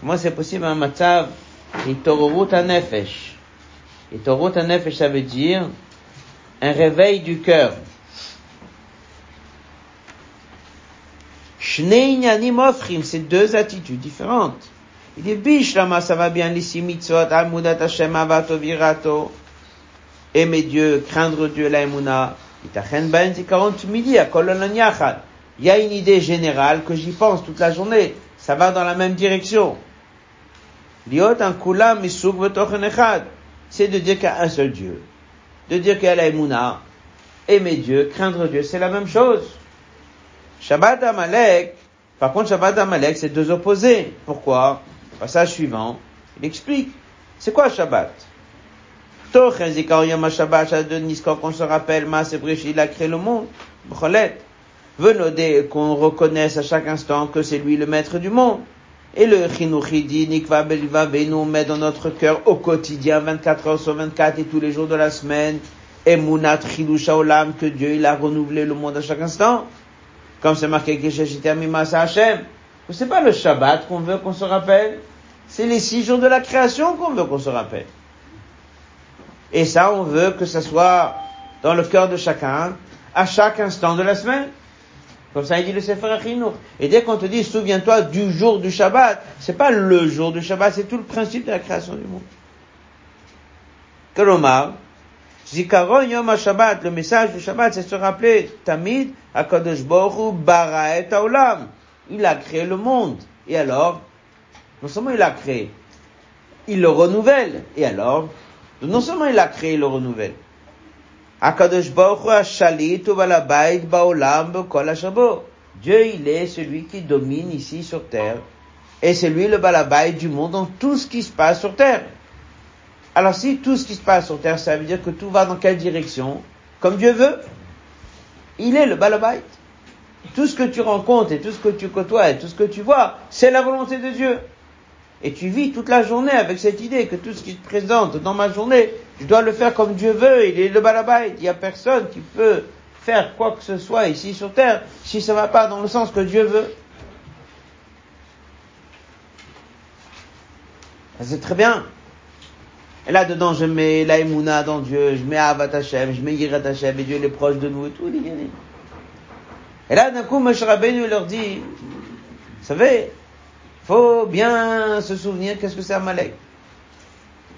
Comment c'est possible un Matzav Veitororut Nefesh Veitororut Nefesh, ça veut dire un réveil du cœur. c'est deux attitudes différentes. Il dit, Bishlama, ça va bien, l'ici mitzvot, almudat Hashem, avato virato, aimer Dieu, craindre Dieu, la Il y a une idée générale que j'y pense toute la journée. Ça va dans la même direction. C'est de dire qu'il y a un seul Dieu. De dire qu'il y a la emuna, aimer Dieu, craindre Dieu, c'est la même chose. Shabbat Amalek, par contre Shabbat Amalek, c'est deux opposés. Pourquoi? Passage suivant, il explique. C'est quoi Shabbat, qu'on se rappelle, Ma il a créé le monde. Venodé, qu'on reconnaisse à chaque instant que c'est lui le maître du monde. Et le Chinuchidi, Nikva Beliva nous met dans notre cœur au quotidien, 24 heures sur 24 et tous les jours de la semaine, et Munat Chidusha Olam, que Dieu il a renouvelé le monde à chaque instant. Comme c'est marqué Mimasa Hashem. C'est pas le Shabbat qu'on veut qu'on se rappelle. C'est les six jours de la création qu'on veut qu'on se rappelle. Et ça, on veut que ça soit dans le cœur de chacun, à chaque instant de la semaine. Comme ça, il dit le Sefer Achinour. Et dès qu'on te dit, souviens-toi du jour du Shabbat, c'est pas le jour du Shabbat, c'est tout le principe de la création du monde. Kalomar, Zikaron Yom HaShabbat, le message du Shabbat, c'est se rappeler, Tamid, HaKadosh Baruch bara et. Il a créé le monde. Et alors, non seulement il a créé, il le renouvelle. Et alors, non seulement il a créé, le renouvelle. HaKadosh Baruch HaShalit Uvalabait Baolam Kol Dieu, il est celui qui domine ici sur terre. Et c'est lui le balabait du monde dans tout ce qui se passe sur terre. Alors si tout ce qui se passe sur terre, ça veut dire que tout va dans quelle direction? Comme Dieu veut. Il est le balabait. Tout ce que tu rencontres et tout ce que tu côtoies et tout ce que tu vois, c'est la volonté de Dieu. Et tu vis toute la journée avec cette idée que tout ce qui se présente dans ma journée, je dois le faire comme Dieu veut, il est le balabait. Il n'y a personne qui peut faire quoi que ce soit ici sur terre si ça ne va pas dans le sens que Dieu veut. C'est très bien. Et là-dedans, je mets l'aïmouna dans Dieu, je mets Avat Hashem, je mets Yirat Hashem, et Dieu est proche de nous et tout. Et là, d'un coup, Moshe Rabbeinu leur dit, vous savez, faut bien se souvenir qu'est-ce que c'est Amalek.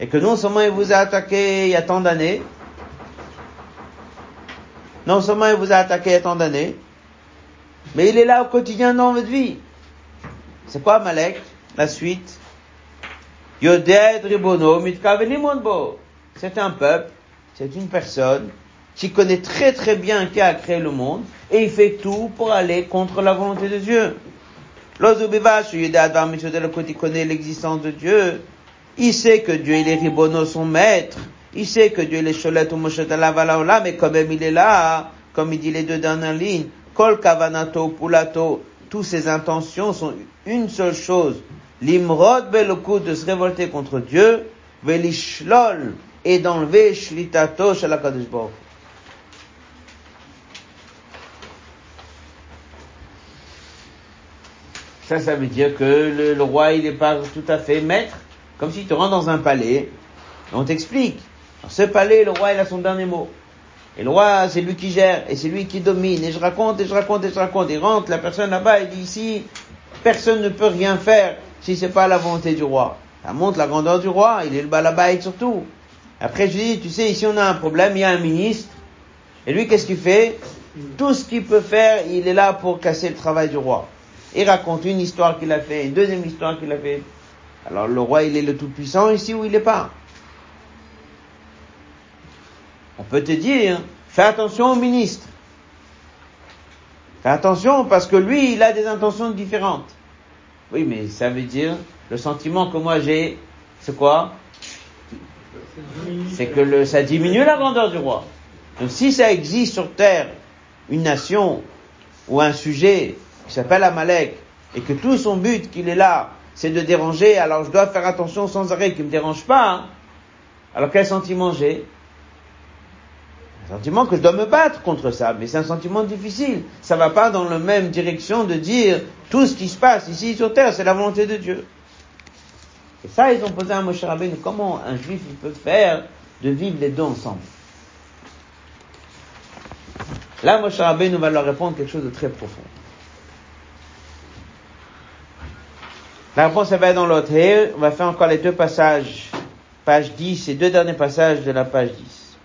Et que non seulement il vous a attaqué il y a tant d'années, non seulement il vous a attaqué il y a tant d'années, mais il est là au quotidien dans votre vie. C'est quoi Amalek? La suite. C'est un peuple, c'est une personne qui connaît très très bien qui a créé le monde et il fait tout pour aller contre la volonté de Dieu. Il connaît l'existence de Dieu. Il sait que Dieu il est Ribono, son maître. Il sait que Dieu il est Sholet ou mais quand même il est là, comme il dit les deux dernières lignes. Kol Kavanato Pulato, toutes ses intentions sont une seule chose. L'imrod belokut de se révolter contre Dieu, velishlol et d'enlever shlitato shalakadosh Ça, ça veut dire que le, roi, il n'est pas tout à fait maître, comme si tu rentres dans un palais, on t'explique. Dans ce palais, le roi, il a son dernier mot. Et le roi, c'est lui qui gère, et c'est lui qui domine, et je raconte, et je raconte, et je raconte. Il rentre, la personne là-bas, il dit ici, personne ne peut rien faire si c'est pas la volonté du roi. Ça montre la grandeur du roi, il est le balabait surtout. Après, je dis, tu sais, ici on a un problème, il y a un ministre, et lui, qu'est-ce qu'il fait? Tout ce qu'il peut faire, il est là pour casser le travail du roi. Il raconte une histoire qu'il a fait, une deuxième histoire qu'il a fait. Alors le roi, il est le tout-puissant ici où il n'est pas? On peut te dire, fais attention au ministre. Fais attention parce que lui, il a des intentions différentes. Oui, mais ça veut dire, le sentiment que moi j'ai, c'est quoi? C'est que le, ça diminue la grandeur du roi. Donc si ça existe sur terre une nation ou un sujet qui s'appelle Amalek et que tout son but qu'il est là, c'est de déranger, alors je dois faire attention sans arrêt qu'il me dérange pas. Hein. Alors quel sentiment j'ai? Un sentiment que je dois me battre contre ça, mais c'est un sentiment difficile. Ça va pas dans la même direction de dire tout ce qui se passe ici sur terre, c'est la volonté de Dieu. Et ça, ils ont posé à Moshe Rabbeinu, comment un juif il peut faire de vivre les deux ensemble? Là, Moshe Rabbeinu va leur répondre quelque chose de très profond. La réponse va dans l'autre. On va faire encore les deux passages, page 10 et deux derniers passages de la page 10.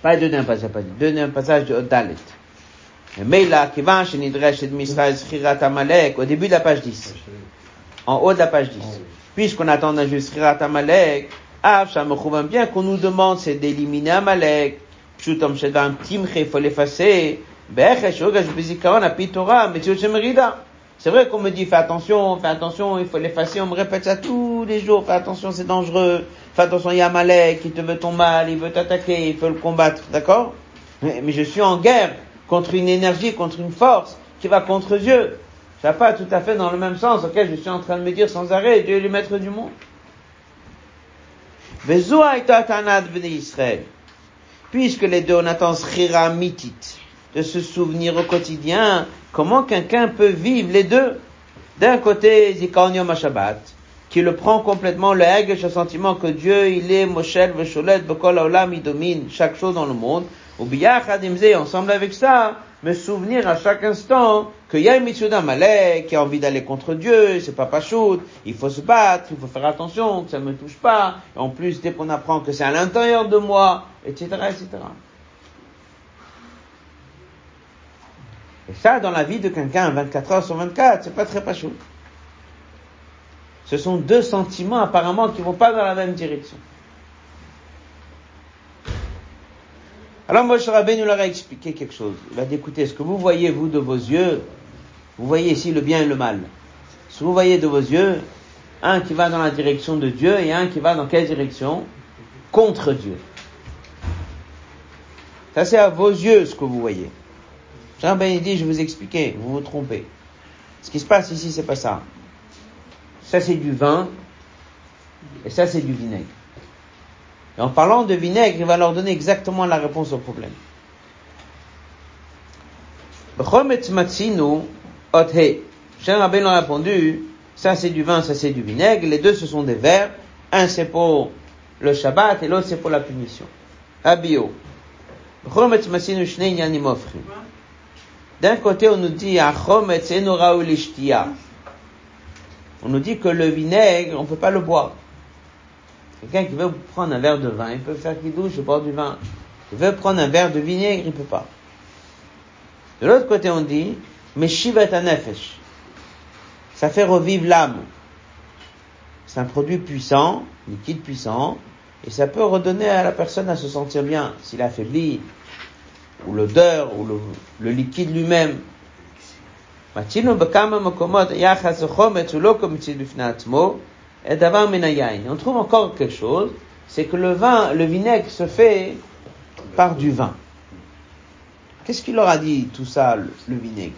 Pas les deux derniers passages, pas deux derniers passages de Dalet. Et au début de la page 10. En haut de la page 10. Puisqu'on attend d'un juge Schirat Amalek, bien qu'on nous demande, c'est d'éliminer Amalek. Pshutom Shedam Timche, il faut l'effacer. Bechesh, Ogash, Bezikaron, Apitora, Metziot Shemerida. C'est vrai qu'on me dit fais attention, fais attention, il faut l'effacer, on me répète ça tous les jours, fais attention, c'est dangereux, fais attention, il y a Malek, il te veut ton mal, il veut t'attaquer, il faut le combattre, d'accord? Mais, je suis en guerre contre une énergie, contre une force qui va contre Dieu. Ça va pas tout à fait dans le même sens auquel je suis en train de me dire sans arrêt, Dieu est le maître du monde. Israël. Puisque les deux, on attend mitit, de se souvenir au quotidien Comment quelqu'un peut vivre les deux? D'un côté, Zikanium Shabbat, qui le prend complètement, le Hegesh, le sentiment que Dieu, il est Moshel, Vesholet, Bekol Olam, il domine chaque chose dans le monde. Ou Biyachadimze, ensemble avec ça, me souvenir à chaque instant qu'il y a une mission Malek qui a envie d'aller contre Dieu, c'est pas pachout, il faut se battre, il faut faire attention, que ça me touche pas. en plus, dès qu'on apprend que c'est à l'intérieur de moi, etc., etc. Et ça, dans la vie de quelqu'un, 24 heures sur 24, c'est pas très pachou. Ce sont deux sentiments apparemment qui vont pas dans la même direction. Alors Moshe Rabbeinu nous leur a expliqué quelque chose. Il a dit, écoutez, ce que vous voyez, vous, de vos yeux, vous voyez ici le bien et le mal. Ce que vous voyez de vos yeux, un qui va dans la direction de Dieu et un qui va dans quelle direction? Contre Dieu. Ça c'est à vos yeux ce que vous voyez. Jean Ben dit, je vous expliquer, vous vous trompez. Ce qui se passe ici, c'est pas ça. Ça, c'est du vin, et ça, c'est du vinaigre. Et en parlant de vinaigre, il va leur donner exactement la réponse au problème. Jean Rabbein a répondu, ça c'est du vin, ça c'est du vinaigre, les deux ce sont des verres, un c'est pour le Shabbat et l'autre c'est pour la punition. Abio. D'un côté, on nous dit, on nous dit que le vinaigre, on ne peut pas le boire. Quelqu'un qui veut prendre un verre de vin, il peut faire qu'il douche, bois du vin. Il veut prendre un verre de vinaigre, il ne peut pas. De l'autre côté, on dit, nefesh. Ça fait revivre l'âme. C'est un produit puissant, liquide puissant, et ça peut redonner à la personne à se sentir bien. S'il affaiblit, ou l'odeur, ou le, le liquide lui-même. On trouve encore quelque chose, c'est que le vin, le vinaigre se fait par du vin. Qu'est-ce qu'il leur a dit tout ça, le, vinaigre?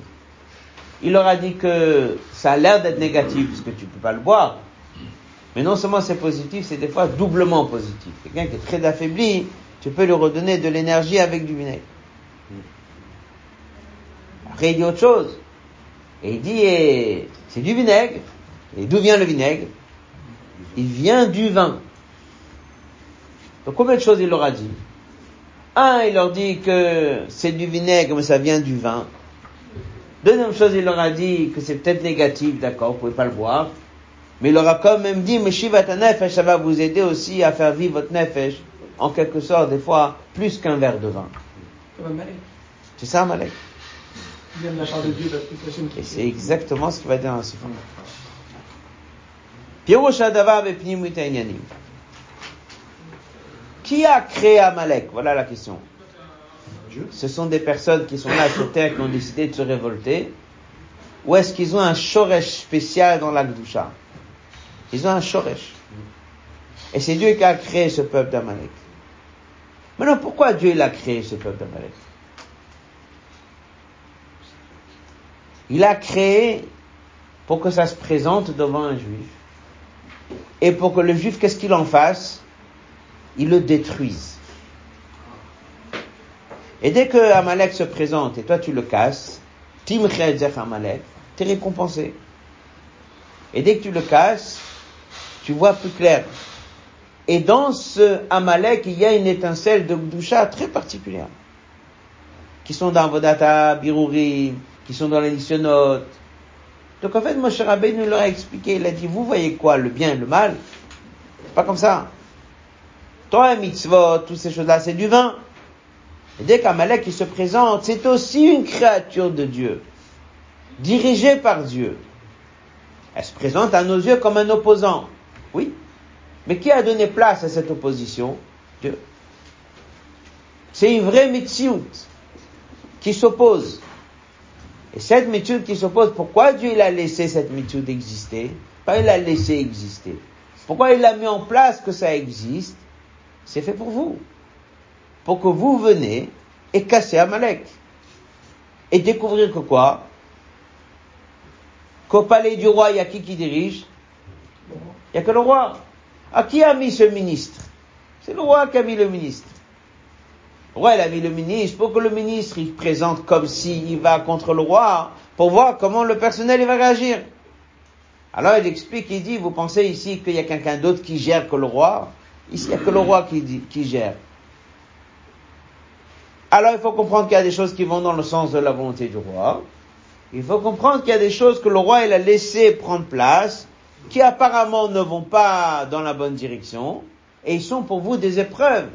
Il leur a dit que ça a l'air d'être négatif parce que tu peux pas le boire. Mais non seulement c'est positif, c'est des fois doublement positif. Quelqu'un qui est très affaibli, tu peux lui redonner de l'énergie avec du vinaigre. Après, il dit autre chose. Et il dit, eh, c'est du vinaigre. Et d'où vient le vinaigre? Il vient du vin. Donc combien de choses il leur a dit? Un, il leur dit que c'est du vinaigre, mais ça vient du vin. Deuxième chose, il leur a dit que c'est peut-être négatif, d'accord, vous pouvez pas le boire. Mais il leur a quand même dit, mais Shiva nefesh, ça va vous aider aussi à faire vivre votre nefesh, en quelque sorte, des fois, plus qu'un verre de vin. C'est ça, Malek. Et c'est exactement ce qu'il va dire dans ce Qui a créé Amalek? Voilà la question. Ce sont des personnes qui sont là sur terre qui ont décidé de se révolter. Ou est-ce qu'ils ont un shoresh spécial dans l'Akdusha Ils ont un shoresh. Et c'est Dieu qui a créé ce peuple d'Amalek. Maintenant, pourquoi Dieu il a créé ce peuple d'Amalek? Il a créé pour que ça se présente devant un juif. Et pour que le juif, qu'est-ce qu'il en fasse? Il le détruise. Et dès que Amalek se présente et toi tu le casses, Tim Amalek, t'es récompensé. Et dès que tu le casses, tu vois plus clair. Et dans ce Amalek, il y a une étincelle de Gdusha très particulière. Qui sont dans Vodata, Biruri, qui sont dans les Nisyonot. Donc en fait, Moshe Rabbeinu leur a expliqué, il a dit, vous voyez quoi, le bien et le mal? C'est pas comme ça. Toi, mitzvot, toutes ces choses-là, c'est du vin. Et dès qu'Amalek qui se présente, c'est aussi une créature de Dieu, dirigée par Dieu. Elle se présente à nos yeux comme un opposant. Oui. Mais qui a donné place à cette opposition? Dieu. C'est une vraie mitzvot qui s'oppose. Et cette mitzvot qui s'oppose, pourquoi Dieu il a laissé cette mitzvot exister Pas il a laissé exister. Pourquoi il a mis en place que ça existe? C'est fait pour vous pour que vous venez et casser Amalek. Et découvrir que quoi? Qu'au palais du roi, il y a qui qui dirige? Il n'y a que le roi. À qui a mis ce ministre? C'est le roi qui a mis le ministre. Roi, il a mis le ministre pour que le ministre, il présente comme s'il va contre le roi, pour voir comment le personnel, il va réagir. Alors il explique, il dit, vous pensez ici qu'il y a quelqu'un d'autre qui gère que le roi? Ici, il n'y a que le roi qui, qui gère. Alors il faut comprendre qu'il y a des choses qui vont dans le sens de la volonté du roi. Il faut comprendre qu'il y a des choses que le roi il a laissé prendre place, qui apparemment ne vont pas dans la bonne direction, et ils sont pour vous des épreuves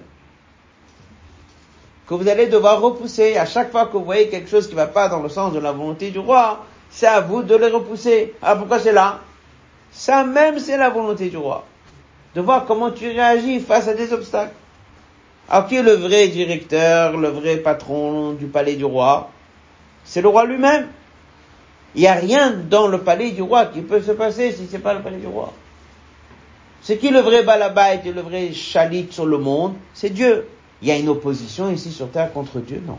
que vous allez devoir repousser. À chaque fois que vous voyez quelque chose qui ne va pas dans le sens de la volonté du roi, c'est à vous de les repousser. Ah, pourquoi c'est là? Ça même, c'est la volonté du roi. De voir comment tu réagis face à des obstacles. Alors qui est le vrai directeur, le vrai patron du palais du roi? C'est le roi lui-même. Il n'y a rien dans le palais du roi qui peut se passer si ce n'est pas le palais du roi. C'est qui le vrai balabait et le vrai chalit sur le monde C'est Dieu. Il y a une opposition ici sur terre contre Dieu Non.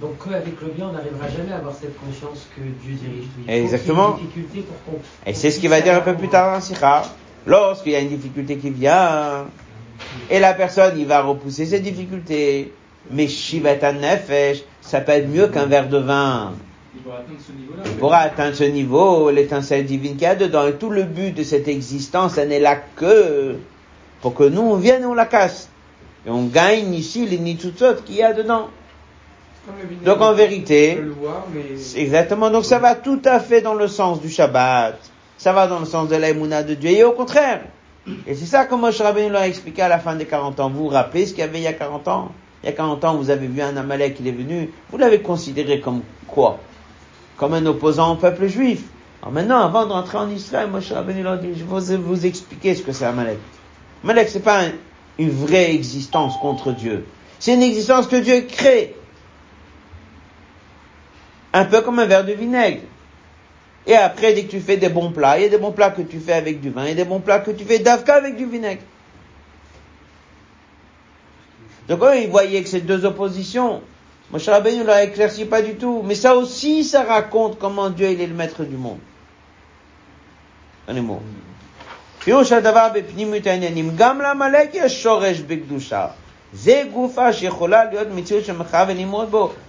Donc avec le bien, on n'arrivera jamais à avoir cette conscience que Dieu dirige tout. Exactement. et c'est ce qu'il va dire un peu plus tard dans Sikha. Lorsqu'il y a une difficulté qui vient, et la personne, il va repousser ses difficultés. Mais Shivatan Nefesh, ça peut être mieux qu'un verre de vin. Il pourra atteindre ce niveau-là. Il pourra atteindre ce niveau, l'étincelle divine qu'il y a dedans. Et tout le but de cette existence, elle n'est là que pour que nous, on vienne et on la casse. Et on gagne ici les nitsutsot qu'il y a dedans. Donc en vérité, exactement. Donc ça va tout à fait dans le sens du Shabbat. Ça va dans le sens de l'aïmouna de Dieu. Et au contraire, et c'est ça que Moshe Rabbeinu l'a expliqué à la fin des 40 ans. Vous vous rappelez ce qu'il y avait il y a 40 ans? Il y a 40 ans, vous avez vu un Amalek qui est venu. Vous l'avez considéré comme quoi? Comme un opposant au peuple juif. Alors maintenant, avant de rentrer en Israël, Moshe Rabbeinu l'a dit, je vais vous expliquer ce que c'est Amalek. Amalek, c'est pas une vraie existence contre Dieu. C'est une existence que Dieu crée. Un peu comme un verre de vinaigre. Et après, dès que tu fais des bons plats, il y a des bons plats que tu fais avec du vin, et des bons plats que tu fais d'avka avec du vinaigre. Donc eux, ils voyaient que ces deux oppositions. Moshe Rabbeinu ne l'a éclairci pas du tout. Mais ça aussi, ça raconte comment Dieu il est le maître du monde. Un mot.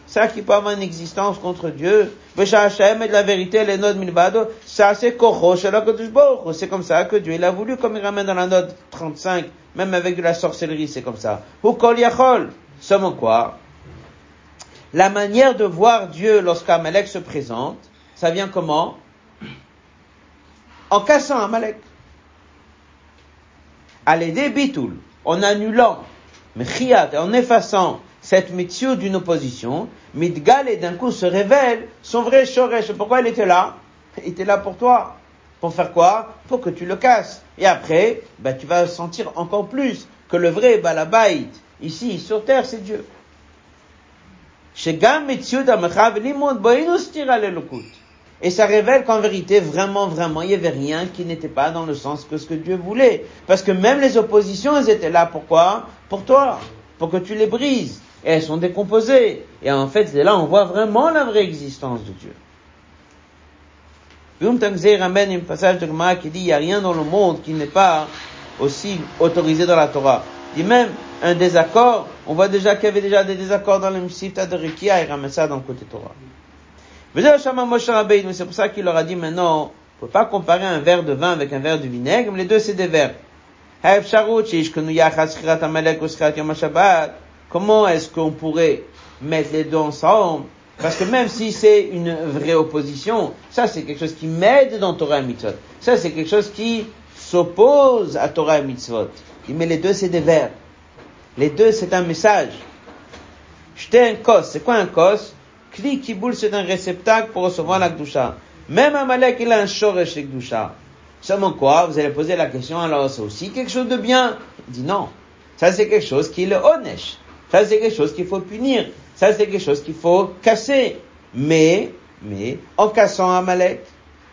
Ça qui peut avoir une existence contre Dieu. la vérité, Ça, c'est C'est comme ça que Dieu, il a voulu, comme il ramène dans la note 35, même avec de la sorcellerie, c'est comme ça. Ou kol quoi? La manière de voir Dieu lorsqu'Amalek se présente, ça vient comment? En cassant Amalek. À l'aider Bitoul, en annulant en effaçant cette mitzvah d'une opposition, Midgal et d'un coup se révèle son vrai Shoresh. Pourquoi il était là? Il était là pour toi. Pour faire quoi? Pour que tu le casses. Et après, bah, tu vas sentir encore plus que le vrai Balabait, ici, sur terre, c'est Dieu. Et ça révèle qu'en vérité, vraiment, vraiment, il n'y avait rien qui n'était pas dans le sens que ce que Dieu voulait. Parce que même les oppositions, elles étaient là. Pourquoi? Pour toi. Pour que tu les brises. Et elles sont décomposées. Et en fait, c'est là on voit vraiment la vraie existence de Dieu. Yum Tangzei ramène un passage de Gemara qui dit il n'y a rien dans le monde qui n'est pas aussi autorisé dans la Torah. Il dit même un désaccord, on voit déjà qu'il y avait déjà des désaccords dans le Msifta de Rikia, il ramène ça dans le côté Torah. C'est pour ça qu'il leur a dit maintenant, on ne peut pas comparer un verre de vin avec un verre de vinaigre, mais les deux c'est des verres. Comment est-ce qu'on pourrait mettre les deux ensemble? Parce que même si c'est une vraie opposition, ça c'est quelque chose qui m'aide dans Torah et Mitzvot. Ça c'est quelque chose qui s'oppose à Torah et Mitzvot. Met les deux c'est des vers. Les deux c'est un message. J'étais un kos. C'est quoi un kos? Kli kiboul c'est un réceptacle pour recevoir la kdusha. Même un malek il a un shoresh kdusha. Seulement quoi? Vous allez poser la question, alors c'est aussi quelque chose de bien? Il dit non. Ça c'est quelque chose qui est le onesh. Ça, c'est quelque chose qu'il faut punir. Ça, c'est quelque chose qu'il faut casser. Mais, mais, en cassant Amalek,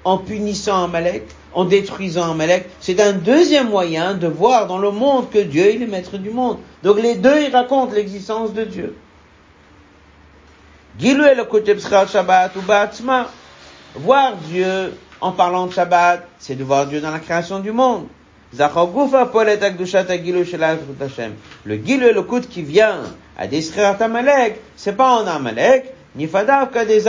en punissant Amalek, en détruisant Amalek, c'est un deuxième moyen de voir dans le monde que Dieu est le maître du monde. Donc les deux, ils racontent l'existence de Dieu. Voir Dieu en parlant de Shabbat, c'est de voir Dieu dans la création du monde. Le gil et le coup qui vient à détruire Amalek, c'est pas en Amalek, ni fadav des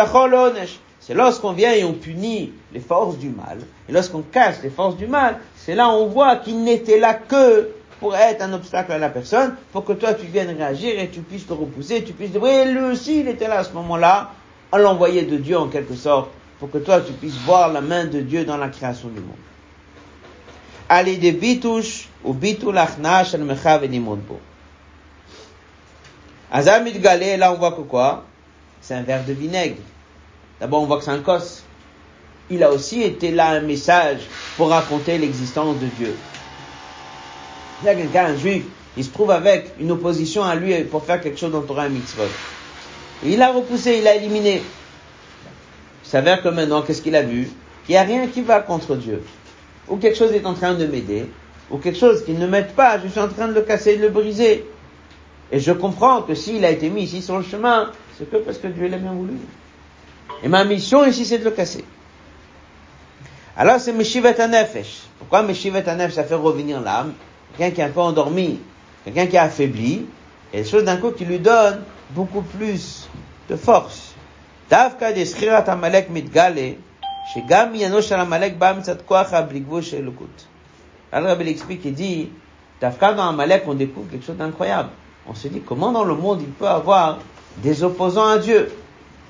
C'est lorsqu'on vient et on punit les forces du mal, et lorsqu'on casse les forces du mal, c'est là on voit qu'il n'était là que pour être un obstacle à la personne, pour que toi tu viennes réagir et tu puisses te repousser, tu puisses dire, oui, lui aussi il était là à ce moment-là, à l'envoyer de Dieu en quelque sorte, pour que toi tu puisses voir la main de Dieu dans la création du monde. Allez de bitouche ou bitul achna shel mechav et. Azamid galé, là on voit que quoi? C'est un verre de vinaigre. D'abord on voit que c'est un cos. Il a aussi été là un message pour raconter l'existence de Dieu. Il y a quelqu'un, un juif, il se trouve avec une opposition à lui pour faire quelque chose dans Torah Mitzvot. Et il a repoussé, il a éliminé. Il s'avère que maintenant, qu'est-ce qu'il a vu? Qu'il n'y a rien qui va contre Dieu ou quelque chose est en train de m'aider, ou quelque chose qui ne m'aide pas, je suis en train de le casser, de le briser. Et je comprends que s'il a été mis ici sur le chemin, c'est que parce que Dieu l'a bien voulu. Et ma mission ici, c'est de le casser. Alors c'est Meshivet Anefesh. Pourquoi Meshivet Anefesh, ça fait revenir l'âme? quelqu'un qui est un peu endormi, quelqu'un qui est affaibli, et chose d'un coup, qui lui donnes beaucoup plus de force. Davka Amalek mitgale, yanosh Amalek bam. Alors Rabbi l'explique, il dit, Davka dans Amalek, on découvre quelque chose d'incroyable. On se dit, comment dans le monde il peut avoir des opposants à Dieu?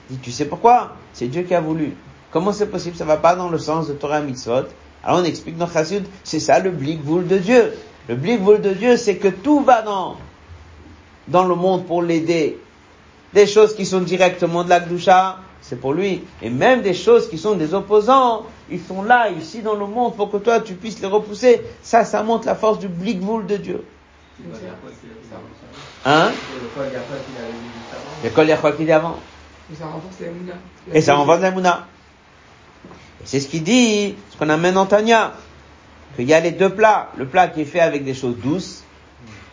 Il dit, tu sais pourquoi? C'est Dieu qui a voulu. Comment c'est possible? Ça va pas dans le sens de Torah Mitzvot. Alors on explique dans Chassid, c'est ça le bligvoul de Dieu. Le blikvoul de Dieu, c'est que tout va dans, dans le monde pour l'aider. Des choses qui sont directement de la Gdusha, c'est pour lui. Et même des choses qui sont des opposants, ils sont là, ici dans le monde, pour que toi tu puisses les repousser. Ça, ça montre la force du blikvoul de Dieu. Hein? L'école Yahweh qu'il avant. Et ça renforce la Mouna. Et ça renforce la Mouna. C'est ce qu'il dit, ce qu'on amène en Tanya. Qu'il y a les deux plats. Le plat qui est fait avec des choses douces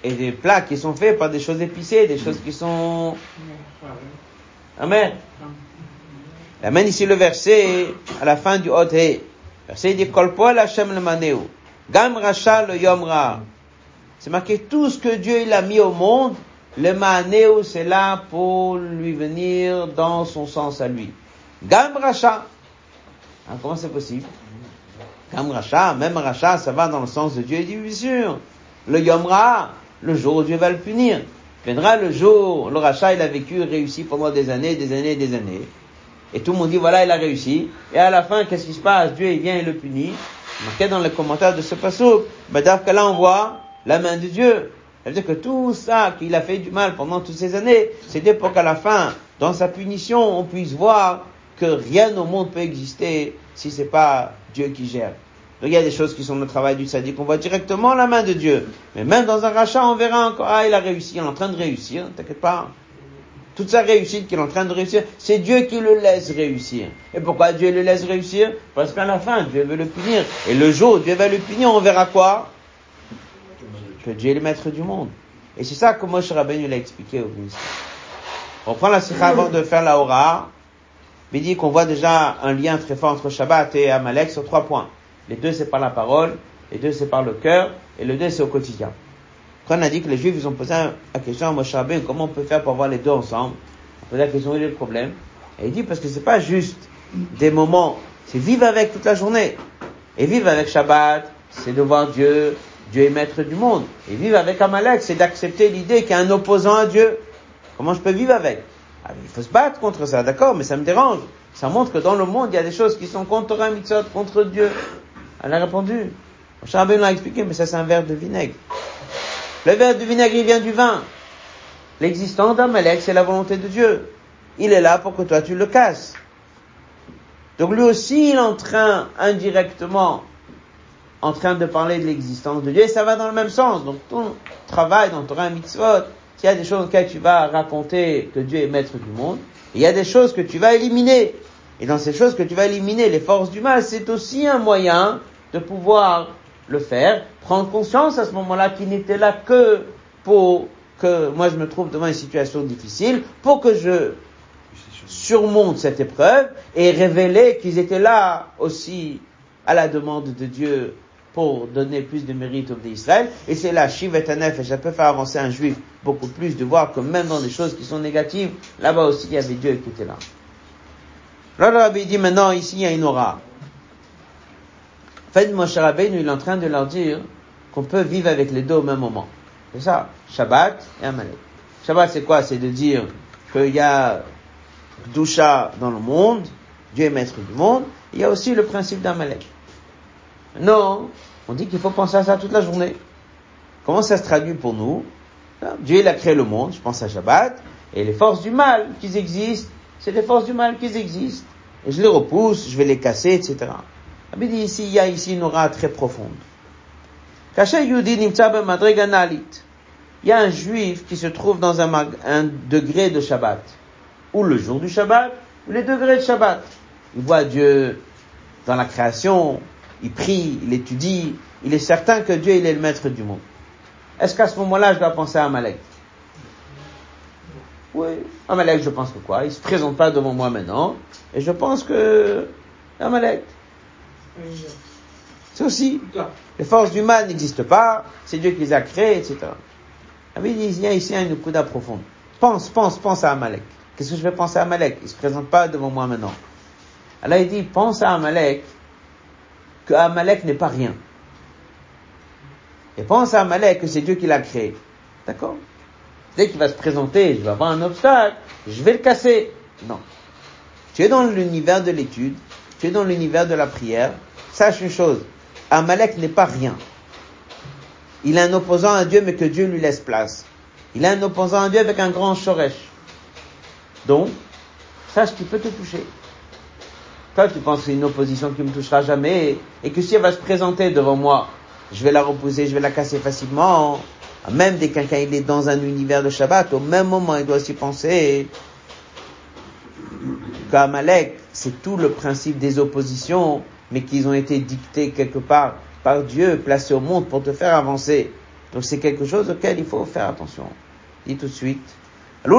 et des plats qui sont faits par des choses épicées, des choses qui sont... Amen. Amène ici le verset à la fin du Hot Verset dit Kol poel Hashem le maneu. Gam racha le yomra. C'est marqué tout ce que Dieu il a mis au monde. Le maneu c'est là pour lui venir dans son sens à lui. Gam racha. Hein, comment c'est possible? Gam racha, même racha, ça va dans le sens de Dieu. Il dit bien sûr. Le yomra, le jour où Dieu va le punir. Viendra le jour, le rachat il a vécu, réussi pendant des années, des années, des années. Et tout le monde dit, voilà, il a réussi. Et à la fin, qu'est-ce qui se passe? Dieu, il vient et le punit. Marqué dans les commentaires de ce passage, que là, on voit la main de Dieu. Ça veut dire que tout ça qu'il a fait du mal pendant toutes ces années, c'était pour qu'à la fin, dans sa punition, on puisse voir que rien au monde peut exister si c'est pas Dieu qui gère. Il y a des choses qui sont le travail du sadique, on voit directement la main de Dieu. Mais même dans un rachat, on verra encore, ah, il a réussi, il est en train de réussir, t'inquiète pas. Toute sa réussite qu'il est en train de réussir, c'est Dieu qui le laisse réussir. Et pourquoi Dieu le laisse réussir? Parce qu'à la fin, Dieu veut le punir. Et le jour où Dieu va le punir, on verra quoi? Que Dieu est le maître du monde. Et c'est ça que Moshe Rabbeinu l'a expliqué au ministère. On prend la sikha avant de faire la hora. Il dit qu'on voit déjà un lien très fort entre Shabbat et Amalek sur trois points. Les deux, c'est par la parole, les deux, c'est par le cœur, et le deux, c'est au quotidien. Après, on a dit que les Juifs, ils ont posé la question à Moshe Rabbeinu, comment on peut faire pour voir les deux ensemble On posé la question, le problème Et il dit, parce que c'est pas juste des moments, c'est vivre avec toute la journée. Et vivre avec Shabbat, c'est de voir Dieu, Dieu est maître du monde. Et vivre avec Amalek, c'est d'accepter l'idée qu'il y a un opposant à Dieu. Comment je peux vivre avec? Ah, Il faut se battre contre ça, d'accord, mais ça me dérange. Ça montre que dans le monde, il y a des choses qui sont contre un mitzvot, contre Dieu. Elle a répondu. Rabbeinu l'a expliqué, mais ça c'est un verre de vinaigre. Le verre de vinaigre, il vient du vin. L'existence d'Amalek, c'est la volonté de Dieu. Il est là pour que toi tu le casses. Donc lui aussi, il est en train, indirectement, en train de parler de l'existence de Dieu, et ça va dans le même sens. Donc ton travail dans Torah Mitzvot, il y a des choses auxquelles tu vas raconter que Dieu est maître du monde, il y a des choses que tu vas éliminer. Et dans ces choses que tu vas éliminer, les forces du mal, c'est aussi un moyen de pouvoir le faire, prendre conscience à ce moment-là qu'il n'était là que pour que moi je me trouve devant une situation difficile, pour que je surmonte cette épreuve et révéler qu'ils étaient là aussi à la demande de Dieu pour donner plus de mérite au d'Israël. Et c'est là, Shiv et et ça peut faire avancer un juif beaucoup plus de voir que même dans des choses qui sont négatives, là-bas aussi il y avait Dieu qui était là. Rabbi dit maintenant, ici il y a une aura. Fait, Moshe Rabbeinu, il est en train de leur dire qu'on peut vivre avec les deux au même moment. C'est ça, Shabbat et Amalek. Shabbat, c'est quoi? C'est de dire qu'il y a Dusha dans le monde, Dieu est maître du monde, il y a aussi le principe d'Amalek. Non, on dit qu'il faut penser à ça toute la journée. Comment ça se traduit pour nous? Dieu il a créé le monde, je pense à Shabbat, et les forces du mal qui existent, c'est les forces du mal qui existent. Je les repousse, je vais les casser, etc. Il dit ici, il y a ici une aura très profonde. Il y a un juif qui se trouve dans un, un degré de Shabbat, ou le jour du Shabbat, ou les degrés de Shabbat. Il voit Dieu dans la création, il prie, il étudie, il est certain que Dieu il est le maître du monde. Est-ce qu'à ce, moment-là, je dois penser à Amalek? Oui, Amalek, je pense que quoi? Il se présente pas devant moi maintenant, et je pense que Amalek. C'est aussi, les forces du mal n'existent pas, c'est Dieu qui les a créées, etc. Il y a ici une couda profonde. Pense, pense, pense à Amalek. Qu'est-ce que je vais penser à Amalek? Il se présente pas devant moi maintenant. Alors il dit, pense à Amalek que Amalek n'est pas rien. Et pense à Amalek que c'est Dieu qui l'a créé. D'accord? Dès qu'il va se présenter, je vais avoir un obstacle, je vais le casser. Non. Tu es dans l'univers de l'étude, tu es dans l'univers de la prière. Sache une chose, Amalek n'est pas rien. Il est un opposant à Dieu, mais que Dieu lui laisse place. Il est un opposant à Dieu avec un grand shoresh. Donc, sache qu'il peut te toucher. Toi, tu penses que c'est une opposition qui me touchera jamais, et que si elle va se présenter devant moi, je vais la repousser, je vais la casser facilement. Même dès quelqu'un il est dans un univers de Shabbat, au même moment, il doit aussi penser qu'Amalek, c'est tout le principe des oppositions, mais qu'ils ont été dictés quelque part par Dieu, placés au monde pour te faire avancer. Donc c'est quelque chose auquel il faut faire attention. Dis tout de suite. Lui,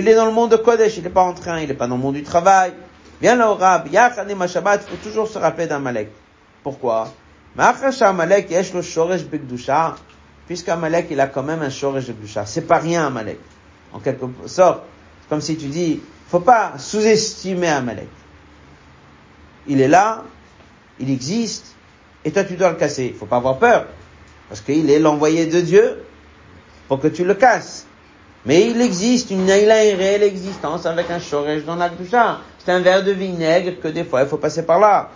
il est dans le monde de Kodesh, il n'est pas en train, il n'est pas dans le monde du travail. Viens là au Rab, il faut toujours se rappeler d'Amalek. Pourquoi? Amalek, yesh lo shoresh bekdusha, puisqu'Amalek, il a quand même un shoresh bekdusha. C'est pas rien, Amalek. En quelque sorte, comme si tu dis, faut pas sous-estimer Amalek. Il est là, il existe, et toi tu dois le casser. Il faut pas avoir peur, parce qu'il est l'envoyé de Dieu pour que tu le casses. Mais il existe, une, il a une réelle existence avec un shoresh dans la. C'est un verre de vinaigre que des fois il faut passer par là.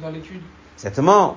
Dans l'étude. Exactement.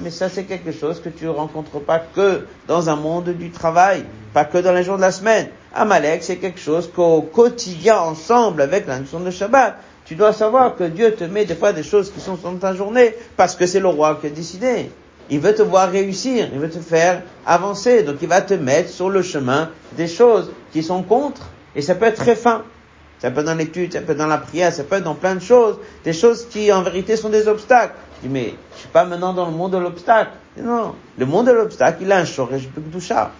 Mais ça, c'est quelque chose que tu ne rencontres pas que dans un monde du travail, pas que dans les jours de la semaine. Amalek, c'est quelque chose qu'au quotidien, ensemble avec la notion de Shabbat, tu dois savoir que Dieu te met des fois des choses qui sont dans ta journée parce que c'est le roi qui a décidé. Il veut te voir réussir, il veut te faire avancer, donc il va te mettre sur le chemin des choses qui sont contre. Et ça peut être très fin. Ça peut être dans l'étude, ça peut être dans la prière, ça peut être dans plein de choses, des choses qui en vérité sont des obstacles. Je dis, mais je suis pas maintenant dans le monde de l'obstacle. Non, le monde de l'obstacle, il a un shoresh chat.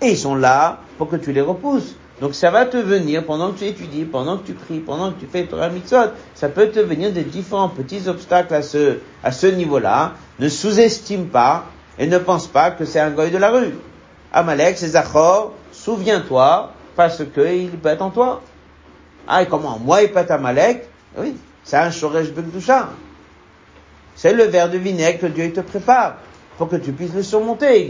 Et ils sont là pour que tu les repousses. Donc ça va te venir pendant que tu étudies, pendant que tu pries, pendant que tu fais Torah Mitzvot. Ça peut te venir des différents petits obstacles à ce, à ce niveau-là. Ne sous-estime pas et ne pense pas que c'est un goy de la rue. Amalek, c'est Zachor, souviens-toi parce qu'il peut être en toi. Ah, et comment Moi, il pète Amalek Oui, c'est un Shoresh Bekdusha. C'est le verre de vinaigre que Dieu te prépare pour que tu puisses le surmonter.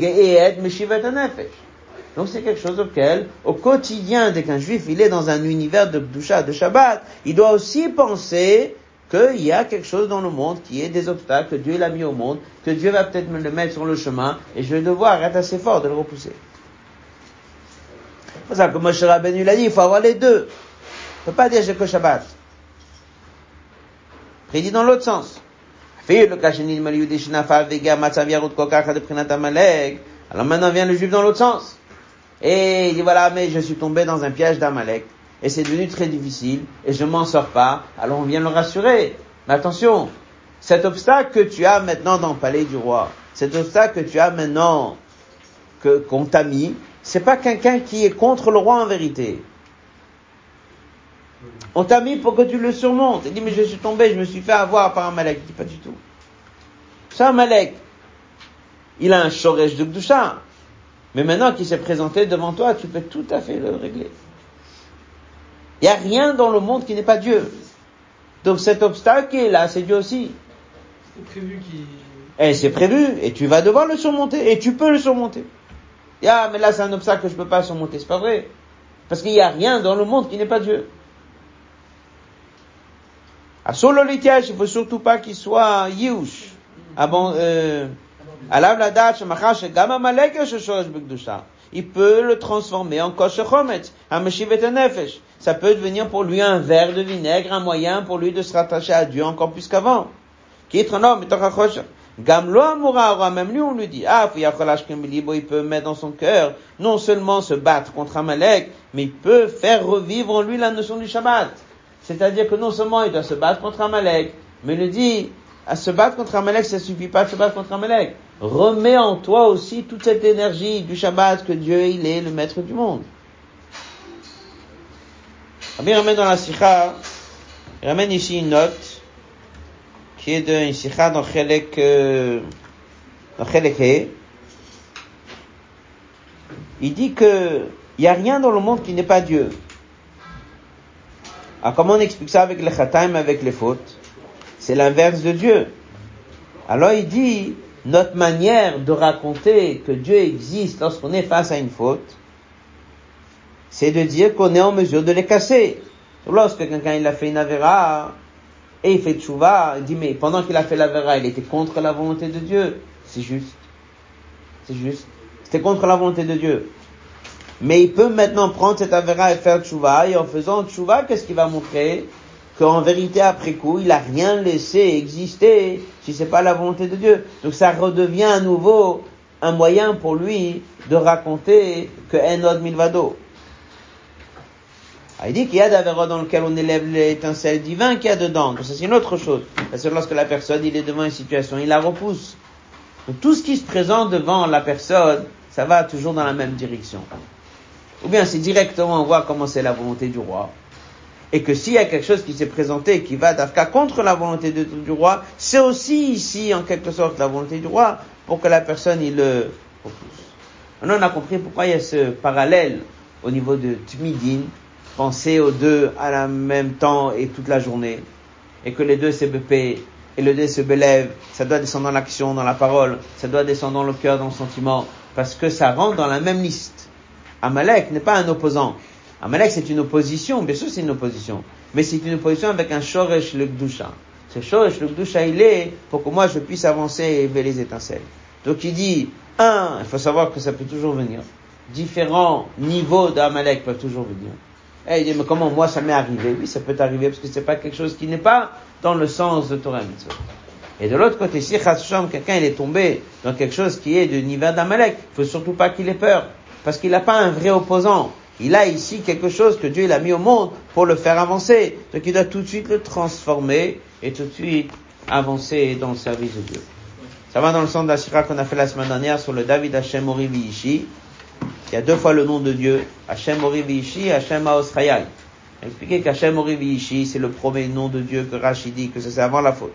Donc c'est quelque chose auquel, au quotidien, dès qu'un juif il est dans un univers de Bdusha, de Shabbat, il doit aussi penser qu'il y a quelque chose dans le monde qui est des obstacles que Dieu l'a mis au monde, que Dieu va peut-être me le mettre sur le chemin, et je vais devoir être assez fort de le repousser. C'est pour ça que Moshe Rabbeinu l'a dit, il faut avoir les deux peut pas dire que Shabbat. Il dit dans l'autre sens. Alors maintenant vient le juif dans l'autre sens. Et il dit voilà, mais je suis tombé dans un piège d'Amalek. Et c'est devenu très difficile. Et je m'en sors pas. Alors on vient le rassurer. Mais attention, cet obstacle que tu as maintenant dans le palais du roi, cet obstacle que tu as maintenant que, qu'on t'a mis, c'est pas quelqu'un qui est contre le roi en vérité. On t'a mis pour que tu le surmontes. Il dit, mais je suis tombé, je me suis fait avoir par un malek. Il dit, pas du tout. C'est un malek. Il a un shoresh de Gdusha. Mais maintenant qu'il s'est présenté devant toi, tu peux tout à fait le régler. Il n'y a rien dans le monde qui n'est pas Dieu. Donc cet obstacle qui est là, c'est Dieu aussi. C'est prévu qu'il... Et c'est prévu, et tu vas devoir le surmonter, et tu peux le surmonter. Ah, mais là c'est un obstacle que je peux pas surmonter, c'est pas vrai. Parce qu'il n'y a rien dans le monde qui n'est pas Dieu. À solo il faut surtout pas qu'il soit yush. Ah bon, euh, il peut le transformer en kosher chometz, nefesh. Ça peut devenir pour lui un verre de vinaigre, un moyen pour lui de se rattacher à Dieu encore plus qu'avant. Même lui on lui dit, ah, il peut mettre dans son cœur, non seulement se battre contre Amalek, mais il peut faire revivre en lui la notion du Shabbat. C'est-à-dire que non seulement il doit se battre contre Amalek, mais il dit, à se battre contre Amalek, ça suffit pas de se battre contre Amalek. Remets en toi aussi toute cette énergie du Shabbat que Dieu, il est le maître du monde. Rabbi ramène dans la Sikha, il ramène ici une note, qui est de Sikha dans Chelek, euh, dans Il dit que, il n'y a rien dans le monde qui n'est pas Dieu. Alors comment on explique ça avec les chataim, avec les fautes? C'est l'inverse de Dieu. Alors il dit, notre manière de raconter que Dieu existe lorsqu'on est face à une faute, c'est de dire qu'on est en mesure de les casser. Lorsque quelqu'un il a fait une avéra et il fait tchouva, il dit mais pendant qu'il a fait l'avéra, il était contre la volonté de Dieu. C'est juste. C'est juste. C'était contre la volonté de Dieu. Mais il peut maintenant prendre cette avéra et faire tchouva, et en faisant tchouva, qu'est-ce qu'il va montrer? Qu'en vérité, après coup, il a rien laissé exister si c'est pas la volonté de Dieu. Donc ça redevient à nouveau un moyen pour lui de raconter que Enod Milvado. Ah, il dit qu'il y a d'avéra dans lequel on élève l'étincelle divin qu'il y a dedans. Donc ça c'est une autre chose. Parce que lorsque la personne, il est devant une situation, il la repousse. Donc tout ce qui se présente devant la personne, ça va toujours dans la même direction. Ou bien c'est directement on voit comment c'est la volonté du roi. Et que s'il y a quelque chose qui s'est présenté qui va d'Afka contre la volonté du roi, c'est aussi ici en quelque sorte la volonté du roi pour que la personne il le repousse. Maintenant on a compris pourquoi il y a ce parallèle au niveau de Tmidin, penser aux deux à la même temps et toute la journée, et que les deux CBP et le dé se bélève, ça doit descendre dans l'action, dans la parole, ça doit descendre dans le cœur, dans le sentiment, parce que ça rentre dans la même liste. Amalek n'est pas un opposant. Amalek c'est une opposition, bien sûr c'est une opposition, mais c'est une opposition avec un shoresh le gdusha. Ce shoresh le gdusha il est pour que moi je puisse avancer et élever les étincelles. Donc il dit, un, il faut savoir que ça peut toujours venir. Différents niveaux d'Amalek peuvent toujours venir. Et il dit, mais comment moi ça m'est arrivé? Oui, ça peut arriver parce que c'est pas quelque chose qui n'est pas dans le sens de Torah Mitzvot. Et de l'autre côté, si quelqu'un il est tombé dans quelque chose qui est de niveau d'Amalek, il faut surtout pas qu'il ait peur. Parce qu'il n'a pas un vrai opposant. Il a ici quelque chose que Dieu il a mis au monde pour le faire avancer. Donc il doit tout de suite le transformer et tout de suite avancer dans le service de Dieu. Ça va dans le sens de la sira qu'on a fait la semaine dernière sur le David Hashem Orivishi. Il y a deux fois le nom de Dieu, Hashem Orivishi et Hashem Aosrayai. Expliquer qu'Hashem Orivishi, c'est le premier nom de Dieu que Rachid dit, que c'est avant la faute.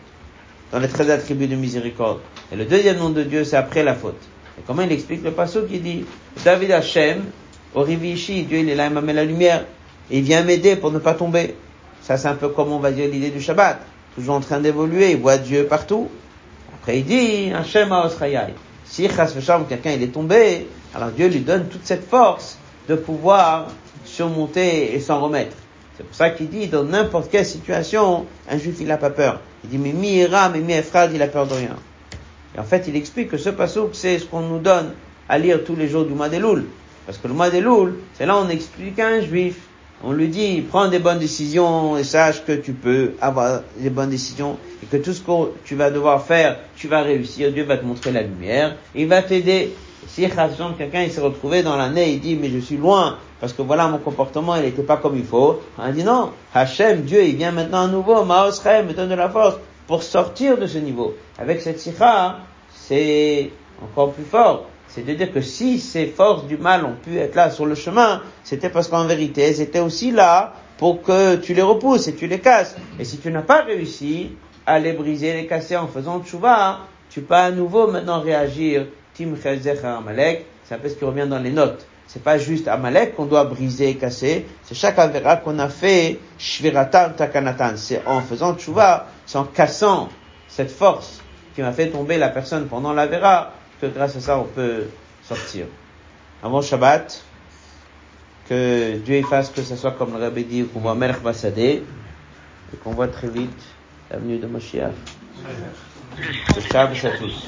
Dans les 13 attributs de miséricorde. Et le deuxième nom de Dieu, c'est après la faute. Comment il explique le passage qui dit, David Hashem, Orivishi, Dieu il est là, il m'a mis la lumière. Et il vient m'aider pour ne pas tomber. Ça c'est un peu comme on va dire l'idée du Shabbat. Toujours en train d'évoluer, il voit Dieu partout. Après il dit, Hashem Aosrayai. Si quelqu'un il est tombé, alors Dieu lui donne toute cette force de pouvoir surmonter et s'en remettre. C'est pour ça qu'il dit, dans n'importe quelle situation, un juif, il n'a pas peur. Il dit, mais mi ira, mais mi il a peur de rien. Et en fait, il explique que ce passage, c'est ce qu'on nous donne à lire tous les jours du mois. Parce que le mois c'est là on explique à un juif, on lui dit, prends des bonnes décisions et sache que tu peux avoir des bonnes décisions et que tout ce que tu vas devoir faire, tu vas réussir. Dieu va te montrer la lumière, il va t'aider. Si quelqu'un il s'est retrouvé dans l'année, il dit mais je suis loin parce que voilà mon comportement il n'était pas comme il faut. On dit non, Hachem, Dieu, il vient maintenant à nouveau, Maosrem, me donne de la force pour sortir de ce niveau. Avec cette sikha, c'est encore plus fort. C'est-à-dire que si ces forces du mal ont pu être là sur le chemin, c'était parce qu'en vérité, elles étaient aussi là pour que tu les repousses et tu les casses. Et si tu n'as pas réussi à les briser, les casser en faisant tchouva, tu peux à nouveau maintenant réagir. Tim Amalek, c'est un peu ce qui revient dans les notes. C'est pas juste Amalek qu'on doit briser et casser, c'est chaque Avera qu'on a fait Shviratan Takanatan. C'est en faisant tchouva, c'est en cassant cette force qui m'a fait tomber la personne pendant l'Avera, que grâce à ça on peut sortir. Avant Shabbat, que Dieu fasse que ce soit comme le Rabbi dit, qu'on voit Melch et qu'on voit très vite l'avenue de Moshiach. Ciao à tous.